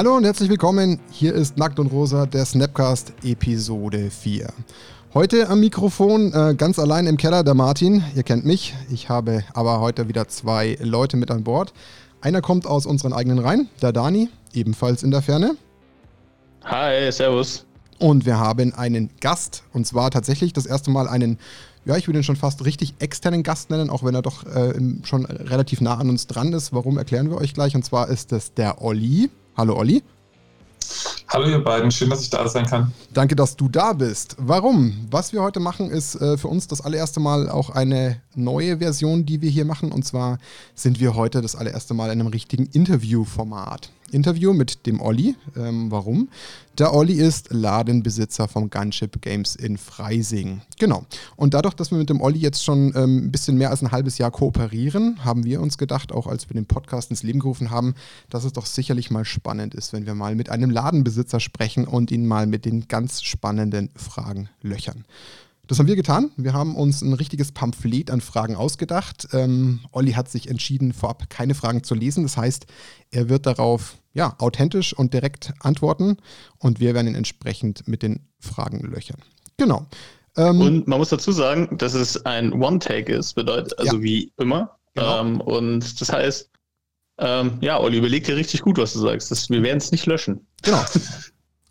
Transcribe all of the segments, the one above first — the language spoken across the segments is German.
Hallo und herzlich willkommen. Hier ist Nackt und Rosa, der Snapcast Episode 4. Heute am Mikrofon äh, ganz allein im Keller der Martin. Ihr kennt mich. Ich habe aber heute wieder zwei Leute mit an Bord. Einer kommt aus unseren eigenen Reihen, der Dani, ebenfalls in der Ferne. Hi, servus. Und wir haben einen Gast, und zwar tatsächlich das erste Mal einen, ja, ich würde ihn schon fast richtig externen Gast nennen, auch wenn er doch äh, schon relativ nah an uns dran ist. Warum erklären wir euch gleich? Und zwar ist es der Olli. Hallo Olli. Hallo ihr beiden, schön, dass ich da sein kann. Danke, dass du da bist. Warum? Was wir heute machen, ist äh, für uns das allererste Mal auch eine neue Version, die wir hier machen. Und zwar sind wir heute das allererste Mal in einem richtigen Interviewformat. Interview mit dem Olli. Ähm, warum? Der Olli ist Ladenbesitzer vom Gunship Games in Freising. Genau. Und dadurch, dass wir mit dem Olli jetzt schon ähm, ein bisschen mehr als ein halbes Jahr kooperieren, haben wir uns gedacht, auch als wir den Podcast ins Leben gerufen haben, dass es doch sicherlich mal spannend ist, wenn wir mal mit einem Ladenbesitzer sprechen und ihn mal mit den ganz spannenden Fragen löchern. Das haben wir getan. Wir haben uns ein richtiges Pamphlet an Fragen ausgedacht. Ähm, Olli hat sich entschieden, vorab keine Fragen zu lesen. Das heißt, er wird darauf ja, authentisch und direkt antworten und wir werden ihn entsprechend mit den Fragen löchern. Genau. Ähm, und man muss dazu sagen, dass es ein One-Take ist, bedeutet also ja. wie immer. Genau. Ähm, und das heißt, ähm, ja, Olli, überleg dir richtig gut, was du sagst. Das, wir werden es nicht löschen. Genau.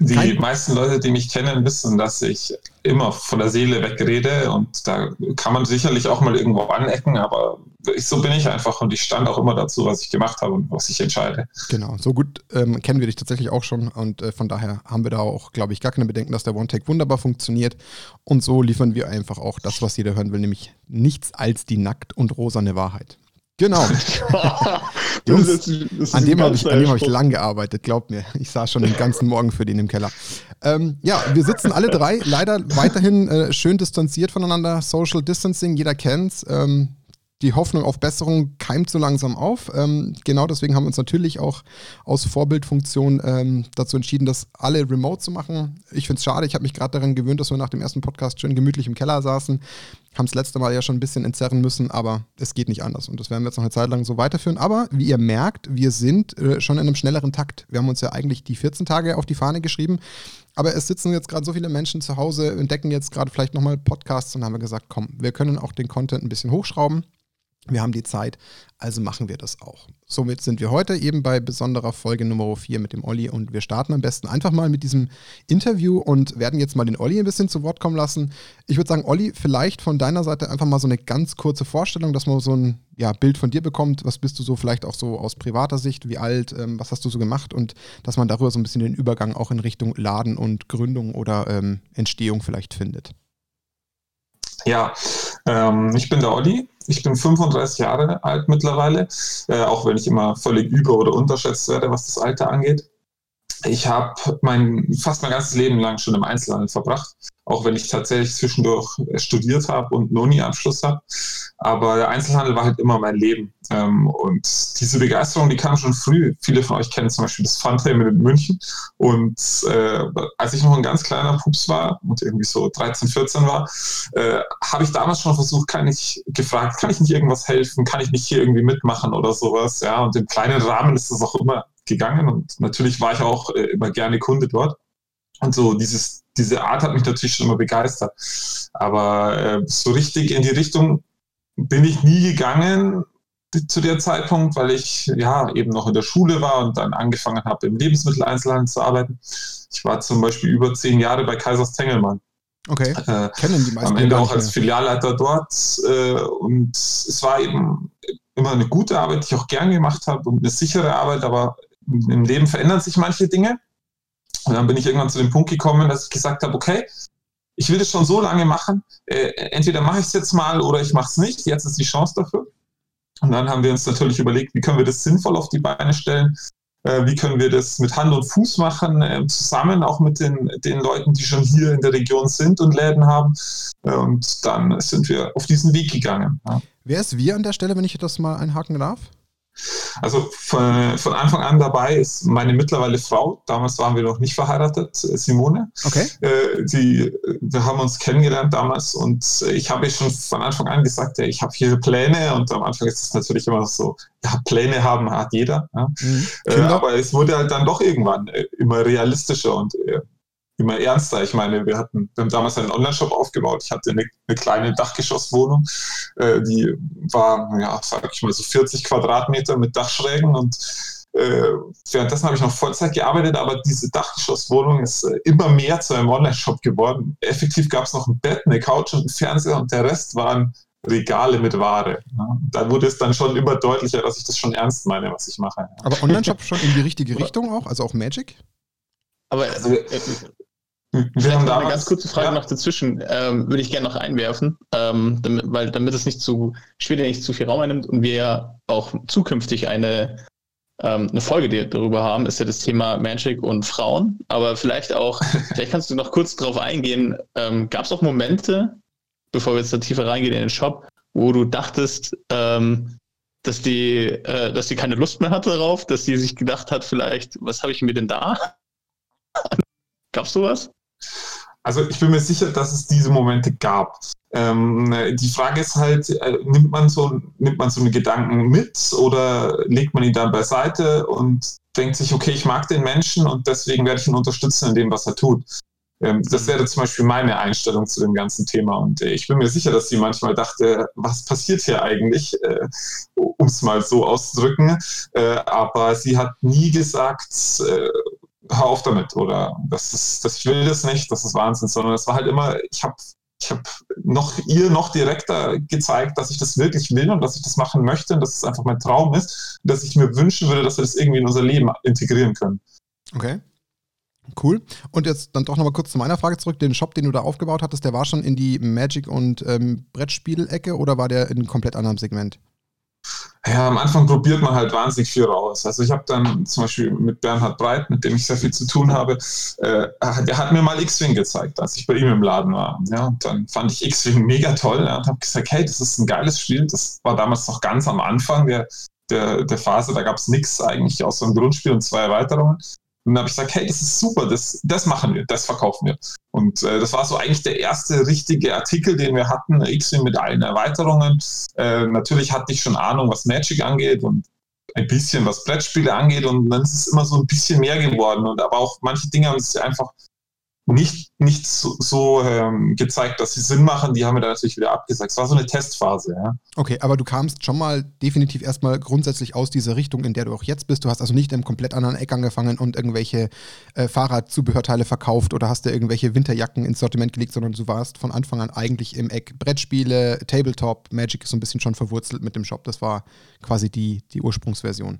Die Kein meisten Leute, die mich kennen, wissen, dass ich immer von der Seele wegrede und da kann man sicherlich auch mal irgendwo anecken, aber ich, so bin ich einfach und ich stand auch immer dazu, was ich gemacht habe und was ich entscheide. Genau, so gut ähm, kennen wir dich tatsächlich auch schon und äh, von daher haben wir da auch, glaube ich, gar keine Bedenken, dass der One-Take wunderbar funktioniert und so liefern wir einfach auch das, was jeder hören will, nämlich nichts als die nackt und rosane Wahrheit. Genau. Jungs, das ist, das an dem habe ich, hab ich lang gearbeitet, glaubt mir. Ich saß schon den ganzen Morgen für den im Keller. Ähm, ja, wir sitzen alle drei leider weiterhin äh, schön distanziert voneinander. Social Distancing, jeder kennt's. Ähm, die Hoffnung auf Besserung keimt so langsam auf. Ähm, genau deswegen haben wir uns natürlich auch aus Vorbildfunktion ähm, dazu entschieden, das alle remote zu machen. Ich finde es schade, ich habe mich gerade daran gewöhnt, dass wir nach dem ersten Podcast schön gemütlich im Keller saßen. Haben es letzte Mal ja schon ein bisschen entzerren müssen, aber es geht nicht anders. Und das werden wir jetzt noch eine Zeit lang so weiterführen. Aber wie ihr merkt, wir sind äh, schon in einem schnelleren Takt. Wir haben uns ja eigentlich die 14 Tage auf die Fahne geschrieben. Aber es sitzen jetzt gerade so viele Menschen zu Hause, entdecken jetzt gerade vielleicht nochmal Podcasts und haben gesagt, komm, wir können auch den Content ein bisschen hochschrauben. Wir haben die Zeit, also machen wir das auch. Somit sind wir heute eben bei besonderer Folge Nummer 4 mit dem Olli und wir starten am besten einfach mal mit diesem Interview und werden jetzt mal den Olli ein bisschen zu Wort kommen lassen. Ich würde sagen, Olli, vielleicht von deiner Seite einfach mal so eine ganz kurze Vorstellung, dass man so ein ja, Bild von dir bekommt. Was bist du so vielleicht auch so aus privater Sicht? Wie alt? Ähm, was hast du so gemacht? Und dass man darüber so ein bisschen den Übergang auch in Richtung Laden und Gründung oder ähm, Entstehung vielleicht findet. Ja, ähm, ich bin der Olli. Ich bin 35 Jahre alt mittlerweile, äh, auch wenn ich immer völlig über- oder unterschätzt werde, was das Alter angeht. Ich habe mein, fast mein ganzes Leben lang schon im Einzelhandel verbracht, auch wenn ich tatsächlich zwischendurch studiert habe und einen Uni-Abschluss habe. Aber der Einzelhandel war halt immer mein Leben. Ähm, und diese Begeisterung, die kam schon früh. Viele von euch kennen zum Beispiel das Funtail in München. Und äh, als ich noch ein ganz kleiner Pups war und irgendwie so 13, 14 war, äh, habe ich damals schon versucht, kann ich gefragt, kann ich nicht irgendwas helfen? Kann ich nicht hier irgendwie mitmachen oder sowas? Ja, und im kleinen Rahmen ist das auch immer gegangen und natürlich war ich auch äh, immer gerne Kunde dort. Und so dieses, diese Art hat mich natürlich schon immer begeistert. Aber äh, so richtig in die Richtung bin ich nie gegangen zu der Zeitpunkt, weil ich ja eben noch in der Schule war und dann angefangen habe, im Lebensmitteleinzelhandel zu arbeiten. Ich war zum Beispiel über zehn Jahre bei Kaisers Tengelmann. Okay. Äh, Kennen die meisten. Am Ende auch als Filialleiter dort. Äh, und es war eben immer eine gute Arbeit, die ich auch gern gemacht habe und eine sichere Arbeit, aber im Leben verändern sich manche Dinge. Und dann bin ich irgendwann zu dem Punkt gekommen, dass ich gesagt habe, okay, ich will das schon so lange machen, äh, entweder mache ich es jetzt mal oder ich mache es nicht, jetzt ist die Chance dafür. Und dann haben wir uns natürlich überlegt, wie können wir das sinnvoll auf die Beine stellen, äh, wie können wir das mit Hand und Fuß machen, äh, zusammen auch mit den, den Leuten, die schon hier in der Region sind und Läden haben. Äh, und dann sind wir auf diesen Weg gegangen. Ja. Wer ist wir an der Stelle, wenn ich das mal einhaken darf? Also von, von, Anfang an dabei ist meine mittlerweile Frau. Damals waren wir noch nicht verheiratet, Simone. Okay. Äh, die, wir haben uns kennengelernt damals und ich habe schon von Anfang an gesagt, ja, ich habe hier Pläne und am Anfang ist es natürlich immer so, ja, Pläne haben hat jeder. Ja. Mhm. Äh, aber es wurde halt dann doch irgendwann äh, immer realistischer und äh, immer ernster. Ich meine, wir hatten wir haben damals einen Online-Shop aufgebaut. Ich hatte eine, eine kleine Dachgeschosswohnung, äh, die war, ja, sag ich mal, so 40 Quadratmeter mit Dachschrägen und äh, währenddessen habe ich noch Vollzeit gearbeitet, aber diese Dachgeschosswohnung ist äh, immer mehr zu einem Online-Shop geworden. Effektiv gab es noch ein Bett, eine Couch und einen Fernseher und der Rest waren Regale mit Ware. Ja. Da wurde es dann schon immer deutlicher, dass ich das schon ernst meine, was ich mache. Aber Online-Shop schon in die richtige Richtung auch, also auch Magic? Aber also, äh, wir haben da eine ganz kurze Frage ja. noch dazwischen, ähm, würde ich gerne noch einwerfen, ähm, damit, weil damit es nicht zu schwer nicht zu viel Raum einnimmt und wir ja auch zukünftig eine, ähm, eine Folge darüber haben, ist ja das Thema Magic und Frauen. Aber vielleicht auch, vielleicht kannst du noch kurz darauf eingehen, ähm, gab es auch Momente, bevor wir jetzt da tiefer reingehen in den Shop, wo du dachtest, ähm, dass die, äh, dass sie keine Lust mehr hatte darauf, dass sie sich gedacht hat, vielleicht, was habe ich mir denn da? Gab's sowas? Also ich bin mir sicher, dass es diese Momente gab. Ähm, die Frage ist halt, äh, nimmt, man so, nimmt man so einen Gedanken mit oder legt man ihn dann beiseite und denkt sich, okay, ich mag den Menschen und deswegen werde ich ihn unterstützen in dem, was er tut. Ähm, das wäre zum Beispiel meine Einstellung zu dem ganzen Thema. Und äh, ich bin mir sicher, dass sie manchmal dachte, was passiert hier eigentlich, äh, um es mal so auszudrücken. Äh, aber sie hat nie gesagt, äh, hör auf damit oder das ist, das, ich will das nicht, das ist Wahnsinn, sondern es war halt immer, ich habe ich habe noch ihr noch direkter gezeigt, dass ich das wirklich will und dass ich das machen möchte und dass es einfach mein Traum ist und dass ich mir wünschen würde, dass wir das irgendwie in unser Leben integrieren können. Okay. Cool. Und jetzt dann doch nochmal kurz zu meiner Frage zurück. Den Shop, den du da aufgebaut hattest, der war schon in die Magic- und ähm, Brettspiel-Ecke oder war der in einem komplett anderen Segment? Ja, am Anfang probiert man halt wahnsinnig viel raus. Also ich habe dann zum Beispiel mit Bernhard Breit, mit dem ich sehr viel zu tun habe, äh, der hat mir mal X-Wing gezeigt, als ich bei ihm im Laden war. Ja, und dann fand ich X-Wing mega toll ja, und habe gesagt, hey, das ist ein geiles Spiel. Das war damals noch ganz am Anfang der, der, der Phase, da gab es nichts eigentlich außer einem Grundspiel und zwei Erweiterungen. Und dann habe ich gesagt, hey, das ist super, das, das machen wir, das verkaufen wir. Und äh, das war so eigentlich der erste richtige Artikel, den wir hatten, X-Wing mit allen Erweiterungen. Äh, natürlich hatte ich schon Ahnung, was Magic angeht und ein bisschen was Brettspiele angeht und dann ist es immer so ein bisschen mehr geworden. Und aber auch manche Dinge haben sich einfach nicht, nicht so, so ähm, gezeigt, dass sie Sinn machen. Die haben wir dann natürlich wieder abgesagt. Es war so eine Testphase. Ja. Okay, aber du kamst schon mal definitiv erstmal grundsätzlich aus dieser Richtung, in der du auch jetzt bist. Du hast also nicht im komplett anderen Eck angefangen und irgendwelche äh, Fahrradzubehörteile verkauft oder hast dir irgendwelche Winterjacken ins Sortiment gelegt, sondern du warst von Anfang an eigentlich im Eck Brettspiele, Tabletop, Magic ist so ein bisschen schon verwurzelt mit dem Shop. Das war quasi die, die Ursprungsversion.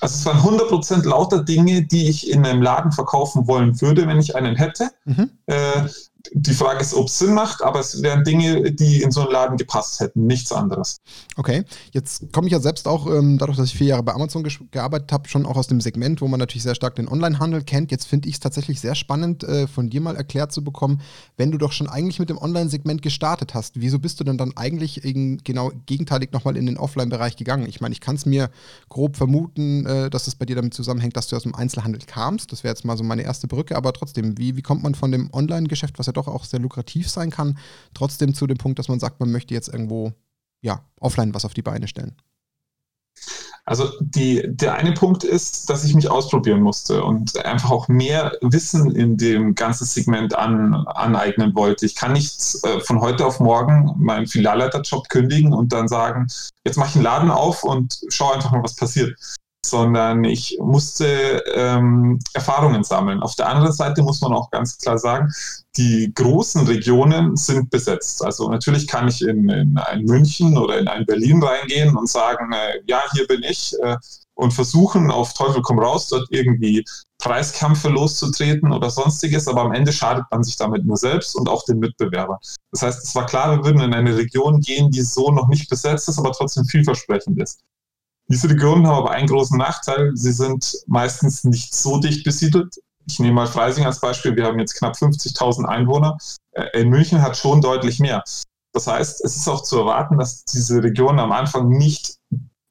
Also es waren 100% lauter Dinge, die ich in einem Laden verkaufen wollen würde, wenn ich einen hätte. Mhm. Äh, die Frage ist, ob es Sinn macht, aber es wären Dinge, die in so einen Laden gepasst hätten, nichts anderes. Okay, jetzt komme ich ja selbst auch, ähm, dadurch, dass ich vier Jahre bei Amazon gearbeitet habe, schon auch aus dem Segment, wo man natürlich sehr stark den Onlinehandel kennt. Jetzt finde ich es tatsächlich sehr spannend, äh, von dir mal erklärt zu bekommen, wenn du doch schon eigentlich mit dem Online-Segment gestartet hast, wieso bist du denn dann eigentlich in, genau gegenteilig nochmal in den Offline-Bereich gegangen? Ich meine, ich kann es mir grob vermuten, äh, dass es bei dir damit zusammenhängt, dass du aus dem Einzelhandel kamst. Das wäre jetzt mal so meine erste Brücke, aber trotzdem, wie, wie kommt man von dem Online-Geschäft, was ja doch auch sehr lukrativ sein kann, trotzdem zu dem Punkt, dass man sagt, man möchte jetzt irgendwo ja, offline was auf die Beine stellen? Also die, der eine Punkt ist, dass ich mich ausprobieren musste und einfach auch mehr Wissen in dem ganzen Segment an, aneignen wollte. Ich kann nicht äh, von heute auf morgen meinen Filialleiterjob kündigen und dann sagen, jetzt mache ich einen Laden auf und schaue einfach mal, was passiert sondern ich musste ähm, Erfahrungen sammeln. Auf der anderen Seite muss man auch ganz klar sagen, die großen Regionen sind besetzt. Also natürlich kann ich in, in ein München oder in ein Berlin reingehen und sagen, äh, ja, hier bin ich äh, und versuchen auf Teufel komm raus, dort irgendwie Preiskämpfe loszutreten oder sonstiges, aber am Ende schadet man sich damit nur selbst und auch den Mitbewerbern. Das heißt, es war klar, wir würden in eine Region gehen, die so noch nicht besetzt ist, aber trotzdem vielversprechend ist. Diese Regionen haben aber einen großen Nachteil. Sie sind meistens nicht so dicht besiedelt. Ich nehme mal Freising als Beispiel. Wir haben jetzt knapp 50.000 Einwohner. Äh, in München hat schon deutlich mehr. Das heißt, es ist auch zu erwarten, dass diese Regionen am Anfang nicht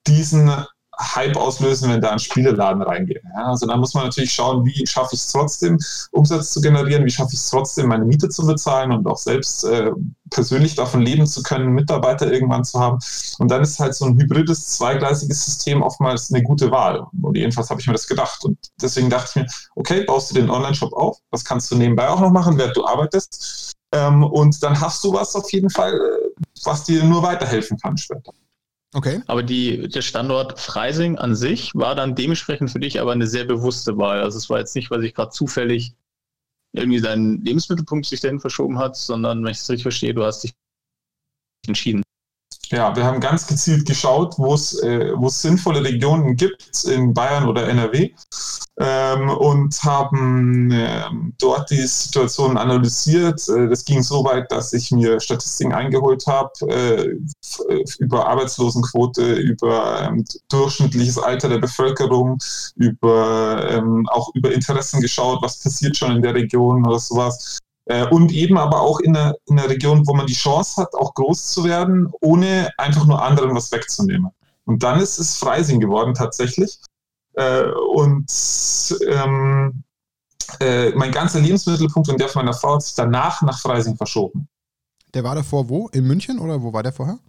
diesen Hype auslösen, wenn da ein Spieleladen reingeht. Ja, also da muss man natürlich schauen, wie schaffe ich es trotzdem, Umsatz zu generieren, wie schaffe ich es trotzdem, meine Miete zu bezahlen und auch selbst äh, persönlich davon leben zu können, Mitarbeiter irgendwann zu haben. Und dann ist halt so ein hybrides, zweigleisiges System oftmals eine gute Wahl. Und jedenfalls habe ich mir das gedacht. Und deswegen dachte ich mir, okay, baust du den Online-Shop auf, das kannst du nebenbei auch noch machen, während du arbeitest. Ähm, und dann hast du was auf jeden Fall, äh, was dir nur weiterhelfen kann später. Okay. Aber die, der Standort Freising an sich war dann dementsprechend für dich aber eine sehr bewusste Wahl. Also es war jetzt nicht, weil sich gerade zufällig irgendwie dein Lebensmittelpunkt sich dahin verschoben hat, sondern wenn ich das richtig verstehe, du hast dich entschieden. Ja, wir haben ganz gezielt geschaut, wo es äh, sinnvolle Regionen gibt in Bayern oder NRW ähm, und haben äh, dort die Situation analysiert. Äh, das ging so weit, dass ich mir Statistiken eingeholt habe äh, über Arbeitslosenquote, über ähm, durchschnittliches Alter der Bevölkerung, über ähm, auch über Interessen geschaut, was passiert schon in der Region oder sowas. Äh, und eben aber auch in einer, in einer Region, wo man die Chance hat, auch groß zu werden, ohne einfach nur anderen was wegzunehmen. Und dann ist es Freising geworden tatsächlich. Äh, und ähm, äh, mein ganzer Lebensmittelpunkt und der von meiner Frau hat sich danach nach Freising verschoben. Der war davor wo? In München oder wo war der vorher?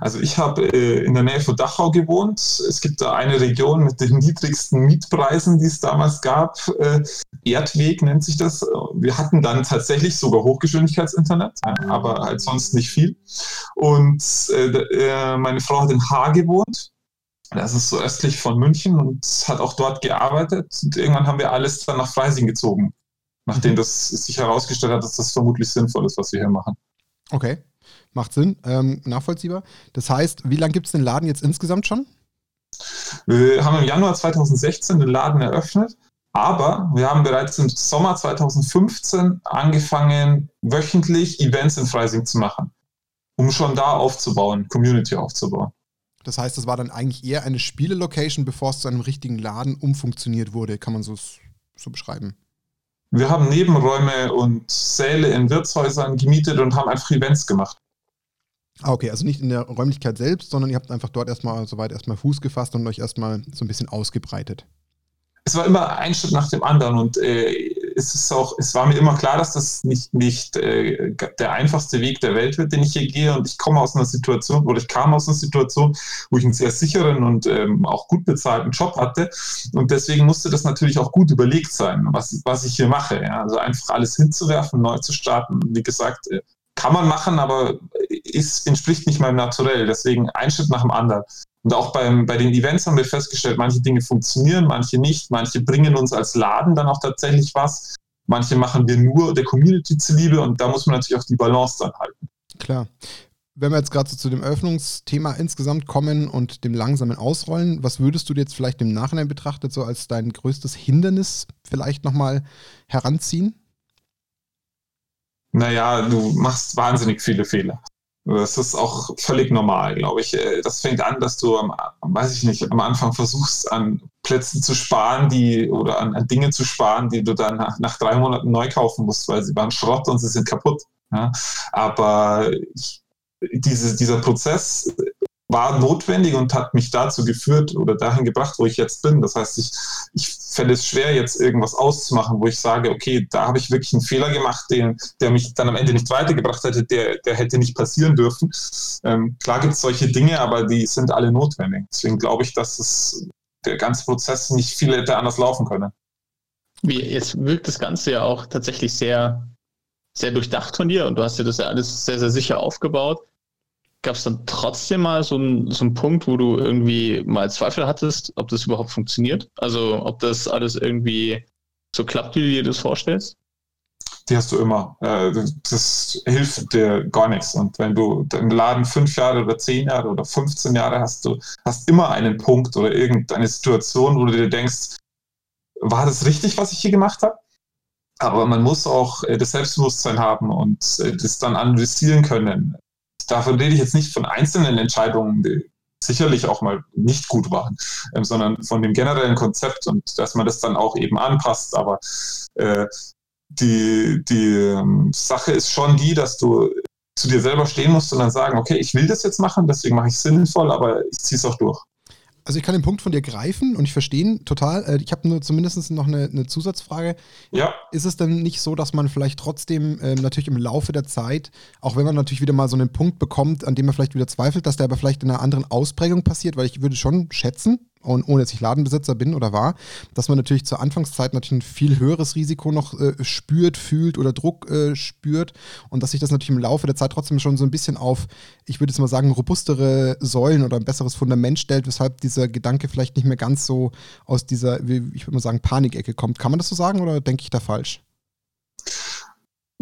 Also ich habe äh, in der Nähe von Dachau gewohnt. Es gibt da eine Region mit den niedrigsten Mietpreisen, die es damals gab. Äh, Erdweg nennt sich das. Wir hatten dann tatsächlich sogar Hochgeschwindigkeitsinternet, aber halt sonst nicht viel. Und äh, äh, meine Frau hat in Haar gewohnt. Das ist so östlich von München und hat auch dort gearbeitet. Und irgendwann haben wir alles dann nach Freising gezogen, nachdem mhm. das sich herausgestellt hat, dass das vermutlich sinnvoll ist, was wir hier machen. Okay. Macht Sinn, ähm, nachvollziehbar. Das heißt, wie lange gibt es den Laden jetzt insgesamt schon? Wir haben im Januar 2016 den Laden eröffnet, aber wir haben bereits im Sommer 2015 angefangen, wöchentlich Events in Freising zu machen, um schon da aufzubauen, Community aufzubauen. Das heißt, das war dann eigentlich eher eine Spielelocation, bevor es zu einem richtigen Laden umfunktioniert wurde, kann man so, so beschreiben. Wir haben Nebenräume und Säle in Wirtshäusern gemietet und haben einfach Events gemacht. Ah, okay, also nicht in der Räumlichkeit selbst, sondern ihr habt einfach dort erstmal soweit erstmal Fuß gefasst und euch erstmal so ein bisschen ausgebreitet. Es war immer ein Schritt nach dem anderen und äh, es ist auch, es war mir immer klar, dass das nicht, nicht äh, der einfachste Weg der Welt wird, den ich hier gehe. Und ich komme aus einer Situation, oder ich kam aus einer Situation, wo ich einen sehr sicheren und ähm, auch gut bezahlten Job hatte. Und deswegen musste das natürlich auch gut überlegt sein, was, was ich hier mache. Ja? Also einfach alles hinzuwerfen, neu zu starten. Wie gesagt, äh, kann man machen, aber ist, entspricht nicht meinem Naturell. Deswegen ein Schritt nach dem anderen. Und auch beim, bei den Events haben wir festgestellt, manche Dinge funktionieren, manche nicht. Manche bringen uns als Laden dann auch tatsächlich was. Manche machen wir nur der Community zuliebe und da muss man natürlich auch die Balance dann halten. Klar. Wenn wir jetzt gerade so zu dem Öffnungsthema insgesamt kommen und dem langsamen Ausrollen, was würdest du jetzt vielleicht im Nachhinein betrachtet so als dein größtes Hindernis vielleicht nochmal heranziehen? Naja, du machst wahnsinnig viele Fehler. Das ist auch völlig normal, glaube ich. Äh, das fängt an, dass du weiß ich nicht, am Anfang versuchst, an Plätzen zu sparen, die oder an, an Dinge zu sparen, die du dann nach, nach, drei Monaten neu kaufen musst, weil sie waren Schrott und sie sind kaputt. Ja? Aber ich, diese, dieser Prozess war notwendig und hat mich dazu geführt oder dahin gebracht, wo ich jetzt bin. Das heißt, ich, ich fände es schwer, jetzt irgendwas auszumachen, wo ich sage, okay, da habe ich wirklich einen Fehler gemacht, den, der mich dann am Ende nicht weitergebracht hätte, der, der hätte nicht passieren dürfen. Ähm, klar gibt es solche Dinge, aber die sind alle notwendig. Deswegen glaube ich, dass es, der ganze Prozess nicht viel hätte anders laufen können. Wie, jetzt wirkt das Ganze ja auch tatsächlich sehr, sehr durchdacht von dir und du hast ja das ja alles sehr, sehr sicher aufgebaut. Gab es dann trotzdem mal so einen, so einen Punkt, wo du irgendwie mal Zweifel hattest, ob das überhaupt funktioniert? Also ob das alles irgendwie so klappt, wie du dir das vorstellst? Die hast du immer. Äh, das hilft dir gar nichts. Und wenn du deinen Laden fünf Jahre oder zehn Jahre oder 15 Jahre hast, du hast immer einen Punkt oder irgendeine Situation, wo du dir denkst, war das richtig, was ich hier gemacht habe? Aber man muss auch äh, das Selbstbewusstsein haben und äh, das dann analysieren können davon rede ich jetzt nicht von einzelnen Entscheidungen, die sicherlich auch mal nicht gut waren, ähm, sondern von dem generellen Konzept und dass man das dann auch eben anpasst. Aber äh, die, die ähm, Sache ist schon die, dass du zu dir selber stehen musst und dann sagen, okay, ich will das jetzt machen, deswegen mache ich es sinnvoll, aber ich ziehe es auch durch. Also ich kann den Punkt von dir greifen und ich verstehe ihn total. Äh, ich habe nur zumindest noch eine, eine, Zusatzfrage. Ja. Ist es denn nicht so, dass man vielleicht trotzdem ähm, natürlich im Laufe der Zeit, auch wenn man natürlich wieder mal so einen Punkt bekommt, an dem man vielleicht wieder zweifelt, dass der aber vielleicht in einer anderen Ausprägung passiert, weil ich würde schon schätzen, und ohne dass ich Ladenbesitzer bin oder war, dass man natürlich zur Anfangszeit natürlich ein viel höheres Risiko noch äh, spürt, fühlt oder Druck äh, spürt und dass sich das natürlich im Laufe der Zeit trotzdem schon so ein bisschen auf, ich würde jetzt mal sagen, robustere Säulen oder ein besseres Fundament stellt, weshalb dieser Gedanke vielleicht nicht mehr ganz so aus dieser, ich würde mal sagen, Panikecke kommt. Kann man das so sagen oder denke ich da falsch?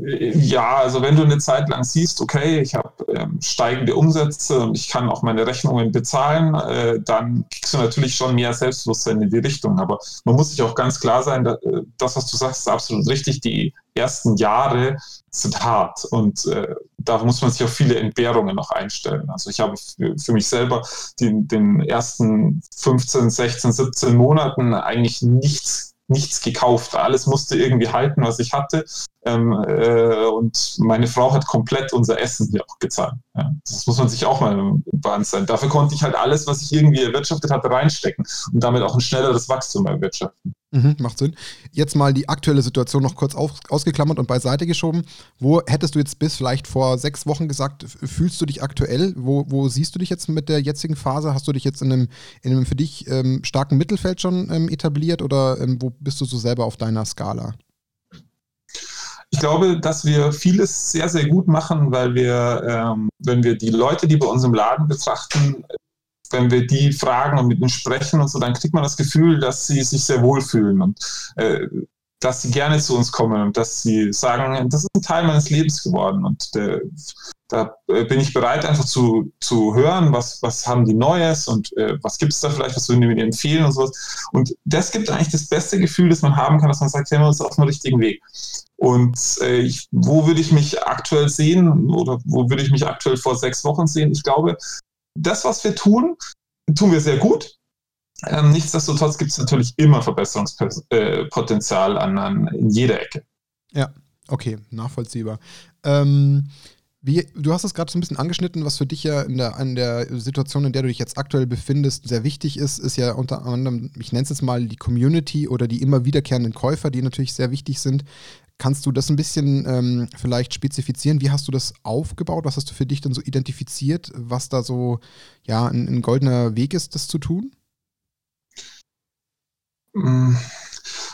Ja, also wenn du eine Zeit lang siehst, okay, ich habe ähm, steigende Umsätze und ich kann auch meine Rechnungen bezahlen, äh, dann kriegst du natürlich schon mehr Selbstbewusstsein in die Richtung. Aber man muss sich auch ganz klar sein, dass, äh, das, was du sagst, ist absolut richtig. Die ersten Jahre sind hart und äh, da muss man sich auf viele Entbehrungen noch einstellen. Also ich habe für, für mich selber den, den ersten 15, 16, 17 Monaten eigentlich nichts nichts gekauft. Alles musste irgendwie halten, was ich hatte. Ähm, äh, und meine Frau hat komplett unser Essen hier auch gezahlt. Ja. Das muss man sich auch mal im sein. Dafür konnte ich halt alles, was ich irgendwie erwirtschaftet hatte, reinstecken und damit auch ein schnelleres Wachstum erwirtschaften. Mhm, macht Sinn. Jetzt mal die aktuelle Situation noch kurz auf, ausgeklammert und beiseite geschoben. Wo hättest du jetzt bis vielleicht vor sechs Wochen gesagt, fühlst du dich aktuell? Wo, wo siehst du dich jetzt mit der jetzigen Phase? Hast du dich jetzt in einem, in einem für dich ähm, starken Mittelfeld schon ähm, etabliert oder ähm, wo bist du so selber auf deiner Skala? Ich glaube, dass wir vieles sehr, sehr gut machen, weil wir, ähm, wenn wir die Leute, die bei uns im Laden betrachten, wenn wir die fragen und mit ihnen sprechen und so, dann kriegt man das Gefühl, dass sie sich sehr wohlfühlen und äh, dass sie gerne zu uns kommen und dass sie sagen, das ist ein Teil meines Lebens geworden und äh, da bin ich bereit, einfach zu, zu hören, was, was haben die Neues und äh, was gibt es da vielleicht, was würden die mir empfehlen und sowas. Und das gibt eigentlich das beste Gefühl, das man haben kann, dass man sagt, ja, wir sind auf dem richtigen Weg. Und äh, ich, wo würde ich mich aktuell sehen oder wo würde ich mich aktuell vor sechs Wochen sehen? Ich glaube, das, was wir tun, tun wir sehr gut. Ähm, nichtsdestotrotz gibt es natürlich immer Verbesserungspotenzial an, an, in jeder Ecke. Ja, okay, nachvollziehbar. Ähm, wie, du hast es gerade so ein bisschen angeschnitten, was für dich ja in der, in der Situation, in der du dich jetzt aktuell befindest, sehr wichtig ist, ist ja unter anderem, ich nenne es jetzt mal die Community oder die immer wiederkehrenden Käufer, die natürlich sehr wichtig sind. Kannst du das ein bisschen ähm, vielleicht spezifizieren? Wie hast du das aufgebaut? Was hast du für dich denn so identifiziert, was da so ja, ein, ein goldener Weg ist, das zu tun? Mm,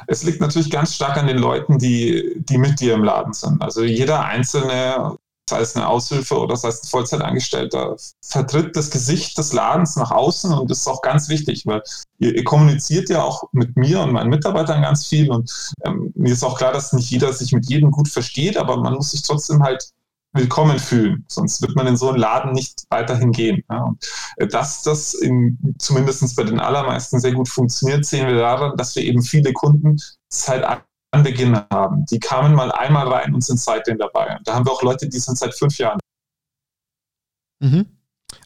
es liegt natürlich ganz stark an den Leuten, die, die mit dir im Laden sind. Also jeder einzelne sei es eine Aushilfe oder sei es ein Vollzeitangestellter, vertritt das Gesicht des Ladens nach außen und das ist auch ganz wichtig, weil ihr, ihr kommuniziert ja auch mit mir und meinen Mitarbeitern ganz viel und ähm, mir ist auch klar, dass nicht jeder sich mit jedem gut versteht, aber man muss sich trotzdem halt willkommen fühlen, sonst wird man in so einen Laden nicht weiterhin gehen. Ja. Und äh, dass das in, zumindest bei den allermeisten sehr gut funktioniert, sehen wir daran, dass wir eben viele Kunden seit Beginn haben. Die kamen mal einmal rein und sind seitdem dabei. Da haben wir auch Leute, die sind seit fünf Jahren. Mhm.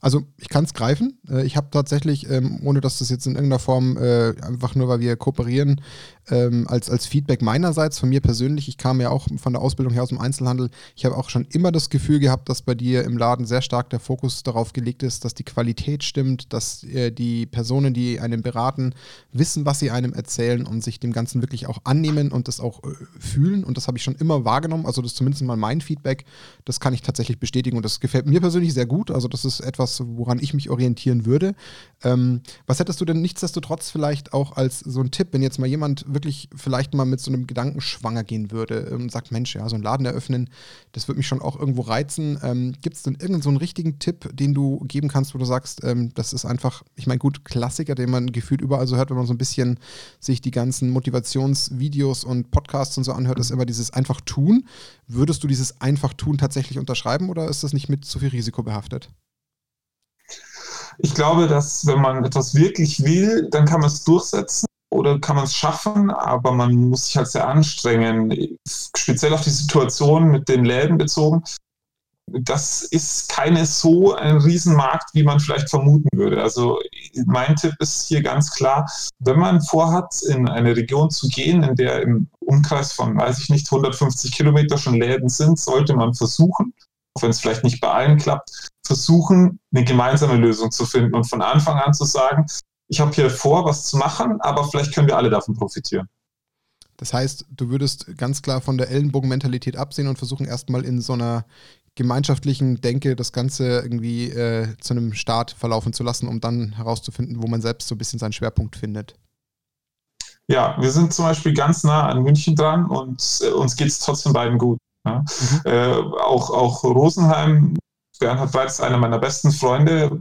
Also ich kann es greifen. Äh, ich habe tatsächlich, ähm, ohne dass das jetzt in irgendeiner Form, äh, einfach nur weil wir kooperieren, ähm, als, als Feedback meinerseits, von mir persönlich, ich kam ja auch von der Ausbildung her aus dem Einzelhandel, ich habe auch schon immer das Gefühl gehabt, dass bei dir im Laden sehr stark der Fokus darauf gelegt ist, dass die Qualität stimmt, dass äh, die Personen, die einen beraten, wissen, was sie einem erzählen und sich dem Ganzen wirklich auch annehmen und das auch äh, fühlen. Und das habe ich schon immer wahrgenommen. Also das ist zumindest mal mein Feedback. Das kann ich tatsächlich bestätigen und das gefällt mir persönlich sehr gut. Also das ist etwas, woran ich mich orientieren würde. Ähm, was hättest du denn nichtsdestotrotz vielleicht auch als so ein Tipp, wenn jetzt mal jemand wirklich vielleicht mal mit so einem Gedanken schwanger gehen würde und sagt, Mensch, ja, so einen Laden eröffnen, das würde mich schon auch irgendwo reizen. Ähm, Gibt es denn irgendeinen so einen richtigen Tipp, den du geben kannst, wo du sagst, ähm, das ist einfach, ich meine, gut, Klassiker, den man gefühlt überall so hört, wenn man so ein bisschen sich die ganzen Motivationsvideos und Podcasts und so anhört, ist immer dieses einfach tun. Würdest du dieses einfach tun tatsächlich unterschreiben oder ist das nicht mit zu viel Risiko behaftet? Ich glaube, dass wenn man etwas wirklich will, dann kann man es durchsetzen oder kann man es schaffen, aber man muss sich halt sehr anstrengen, speziell auf die Situation mit den Läden bezogen. Das ist keine so ein Riesenmarkt, wie man vielleicht vermuten würde. Also mein Tipp ist hier ganz klar, wenn man vorhat, in eine Region zu gehen, in der im Umkreis von, weiß ich nicht, 150 Kilometer schon Läden sind, sollte man versuchen, auch wenn es vielleicht nicht bei allen klappt, versuchen, eine gemeinsame Lösung zu finden und von Anfang an zu sagen, ich habe hier vor, was zu machen, aber vielleicht können wir alle davon profitieren. Das heißt, du würdest ganz klar von der Ellenbogenmentalität absehen und versuchen erstmal in so einer gemeinschaftlichen Denke das Ganze irgendwie äh, zu einem Start verlaufen zu lassen, um dann herauszufinden, wo man selbst so ein bisschen seinen Schwerpunkt findet. Ja, wir sind zum Beispiel ganz nah an München dran und äh, uns geht es trotzdem beiden gut. Ja? Mhm. Äh, auch, auch Rosenheim, Bernhard Weiz einer meiner besten Freunde.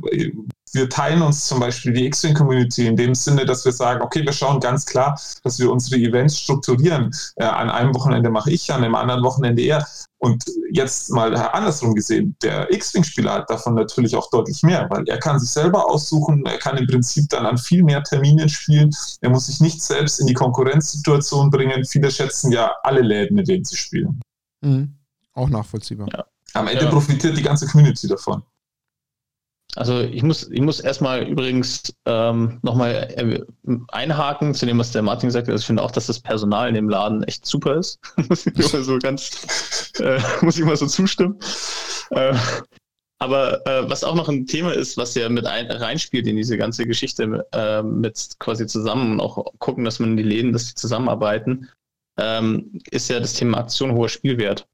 Wir teilen uns zum Beispiel die X-Wing-Community in dem Sinne, dass wir sagen, okay, wir schauen ganz klar, dass wir unsere Events strukturieren. Äh, an einem Wochenende mache ich, an einem anderen Wochenende er. Und jetzt mal andersrum gesehen, der X-Wing-Spieler hat davon natürlich auch deutlich mehr, weil er kann sich selber aussuchen, er kann im Prinzip dann an viel mehr Terminen spielen, er muss sich nicht selbst in die Konkurrenzsituation bringen. Viele schätzen ja alle Läden, in denen sie spielen. Mhm. Auch nachvollziehbar. Ja. Am Ende ja. profitiert die ganze Community davon. Also ich muss, ich muss erstmal übrigens ähm, nochmal äh, einhaken zu dem, was der Martin sagte. Also ich finde auch, dass das Personal in dem Laden echt super ist. muss ich mal so ganz, äh, muss ich mal so zustimmen. Äh, aber äh, was auch noch ein Thema ist, was ja mit ein, reinspielt in diese ganze Geschichte äh, mit quasi zusammen und auch gucken, dass man in die Läden, dass die zusammenarbeiten, ähm, ist ja das Thema Aktion hoher Spielwert.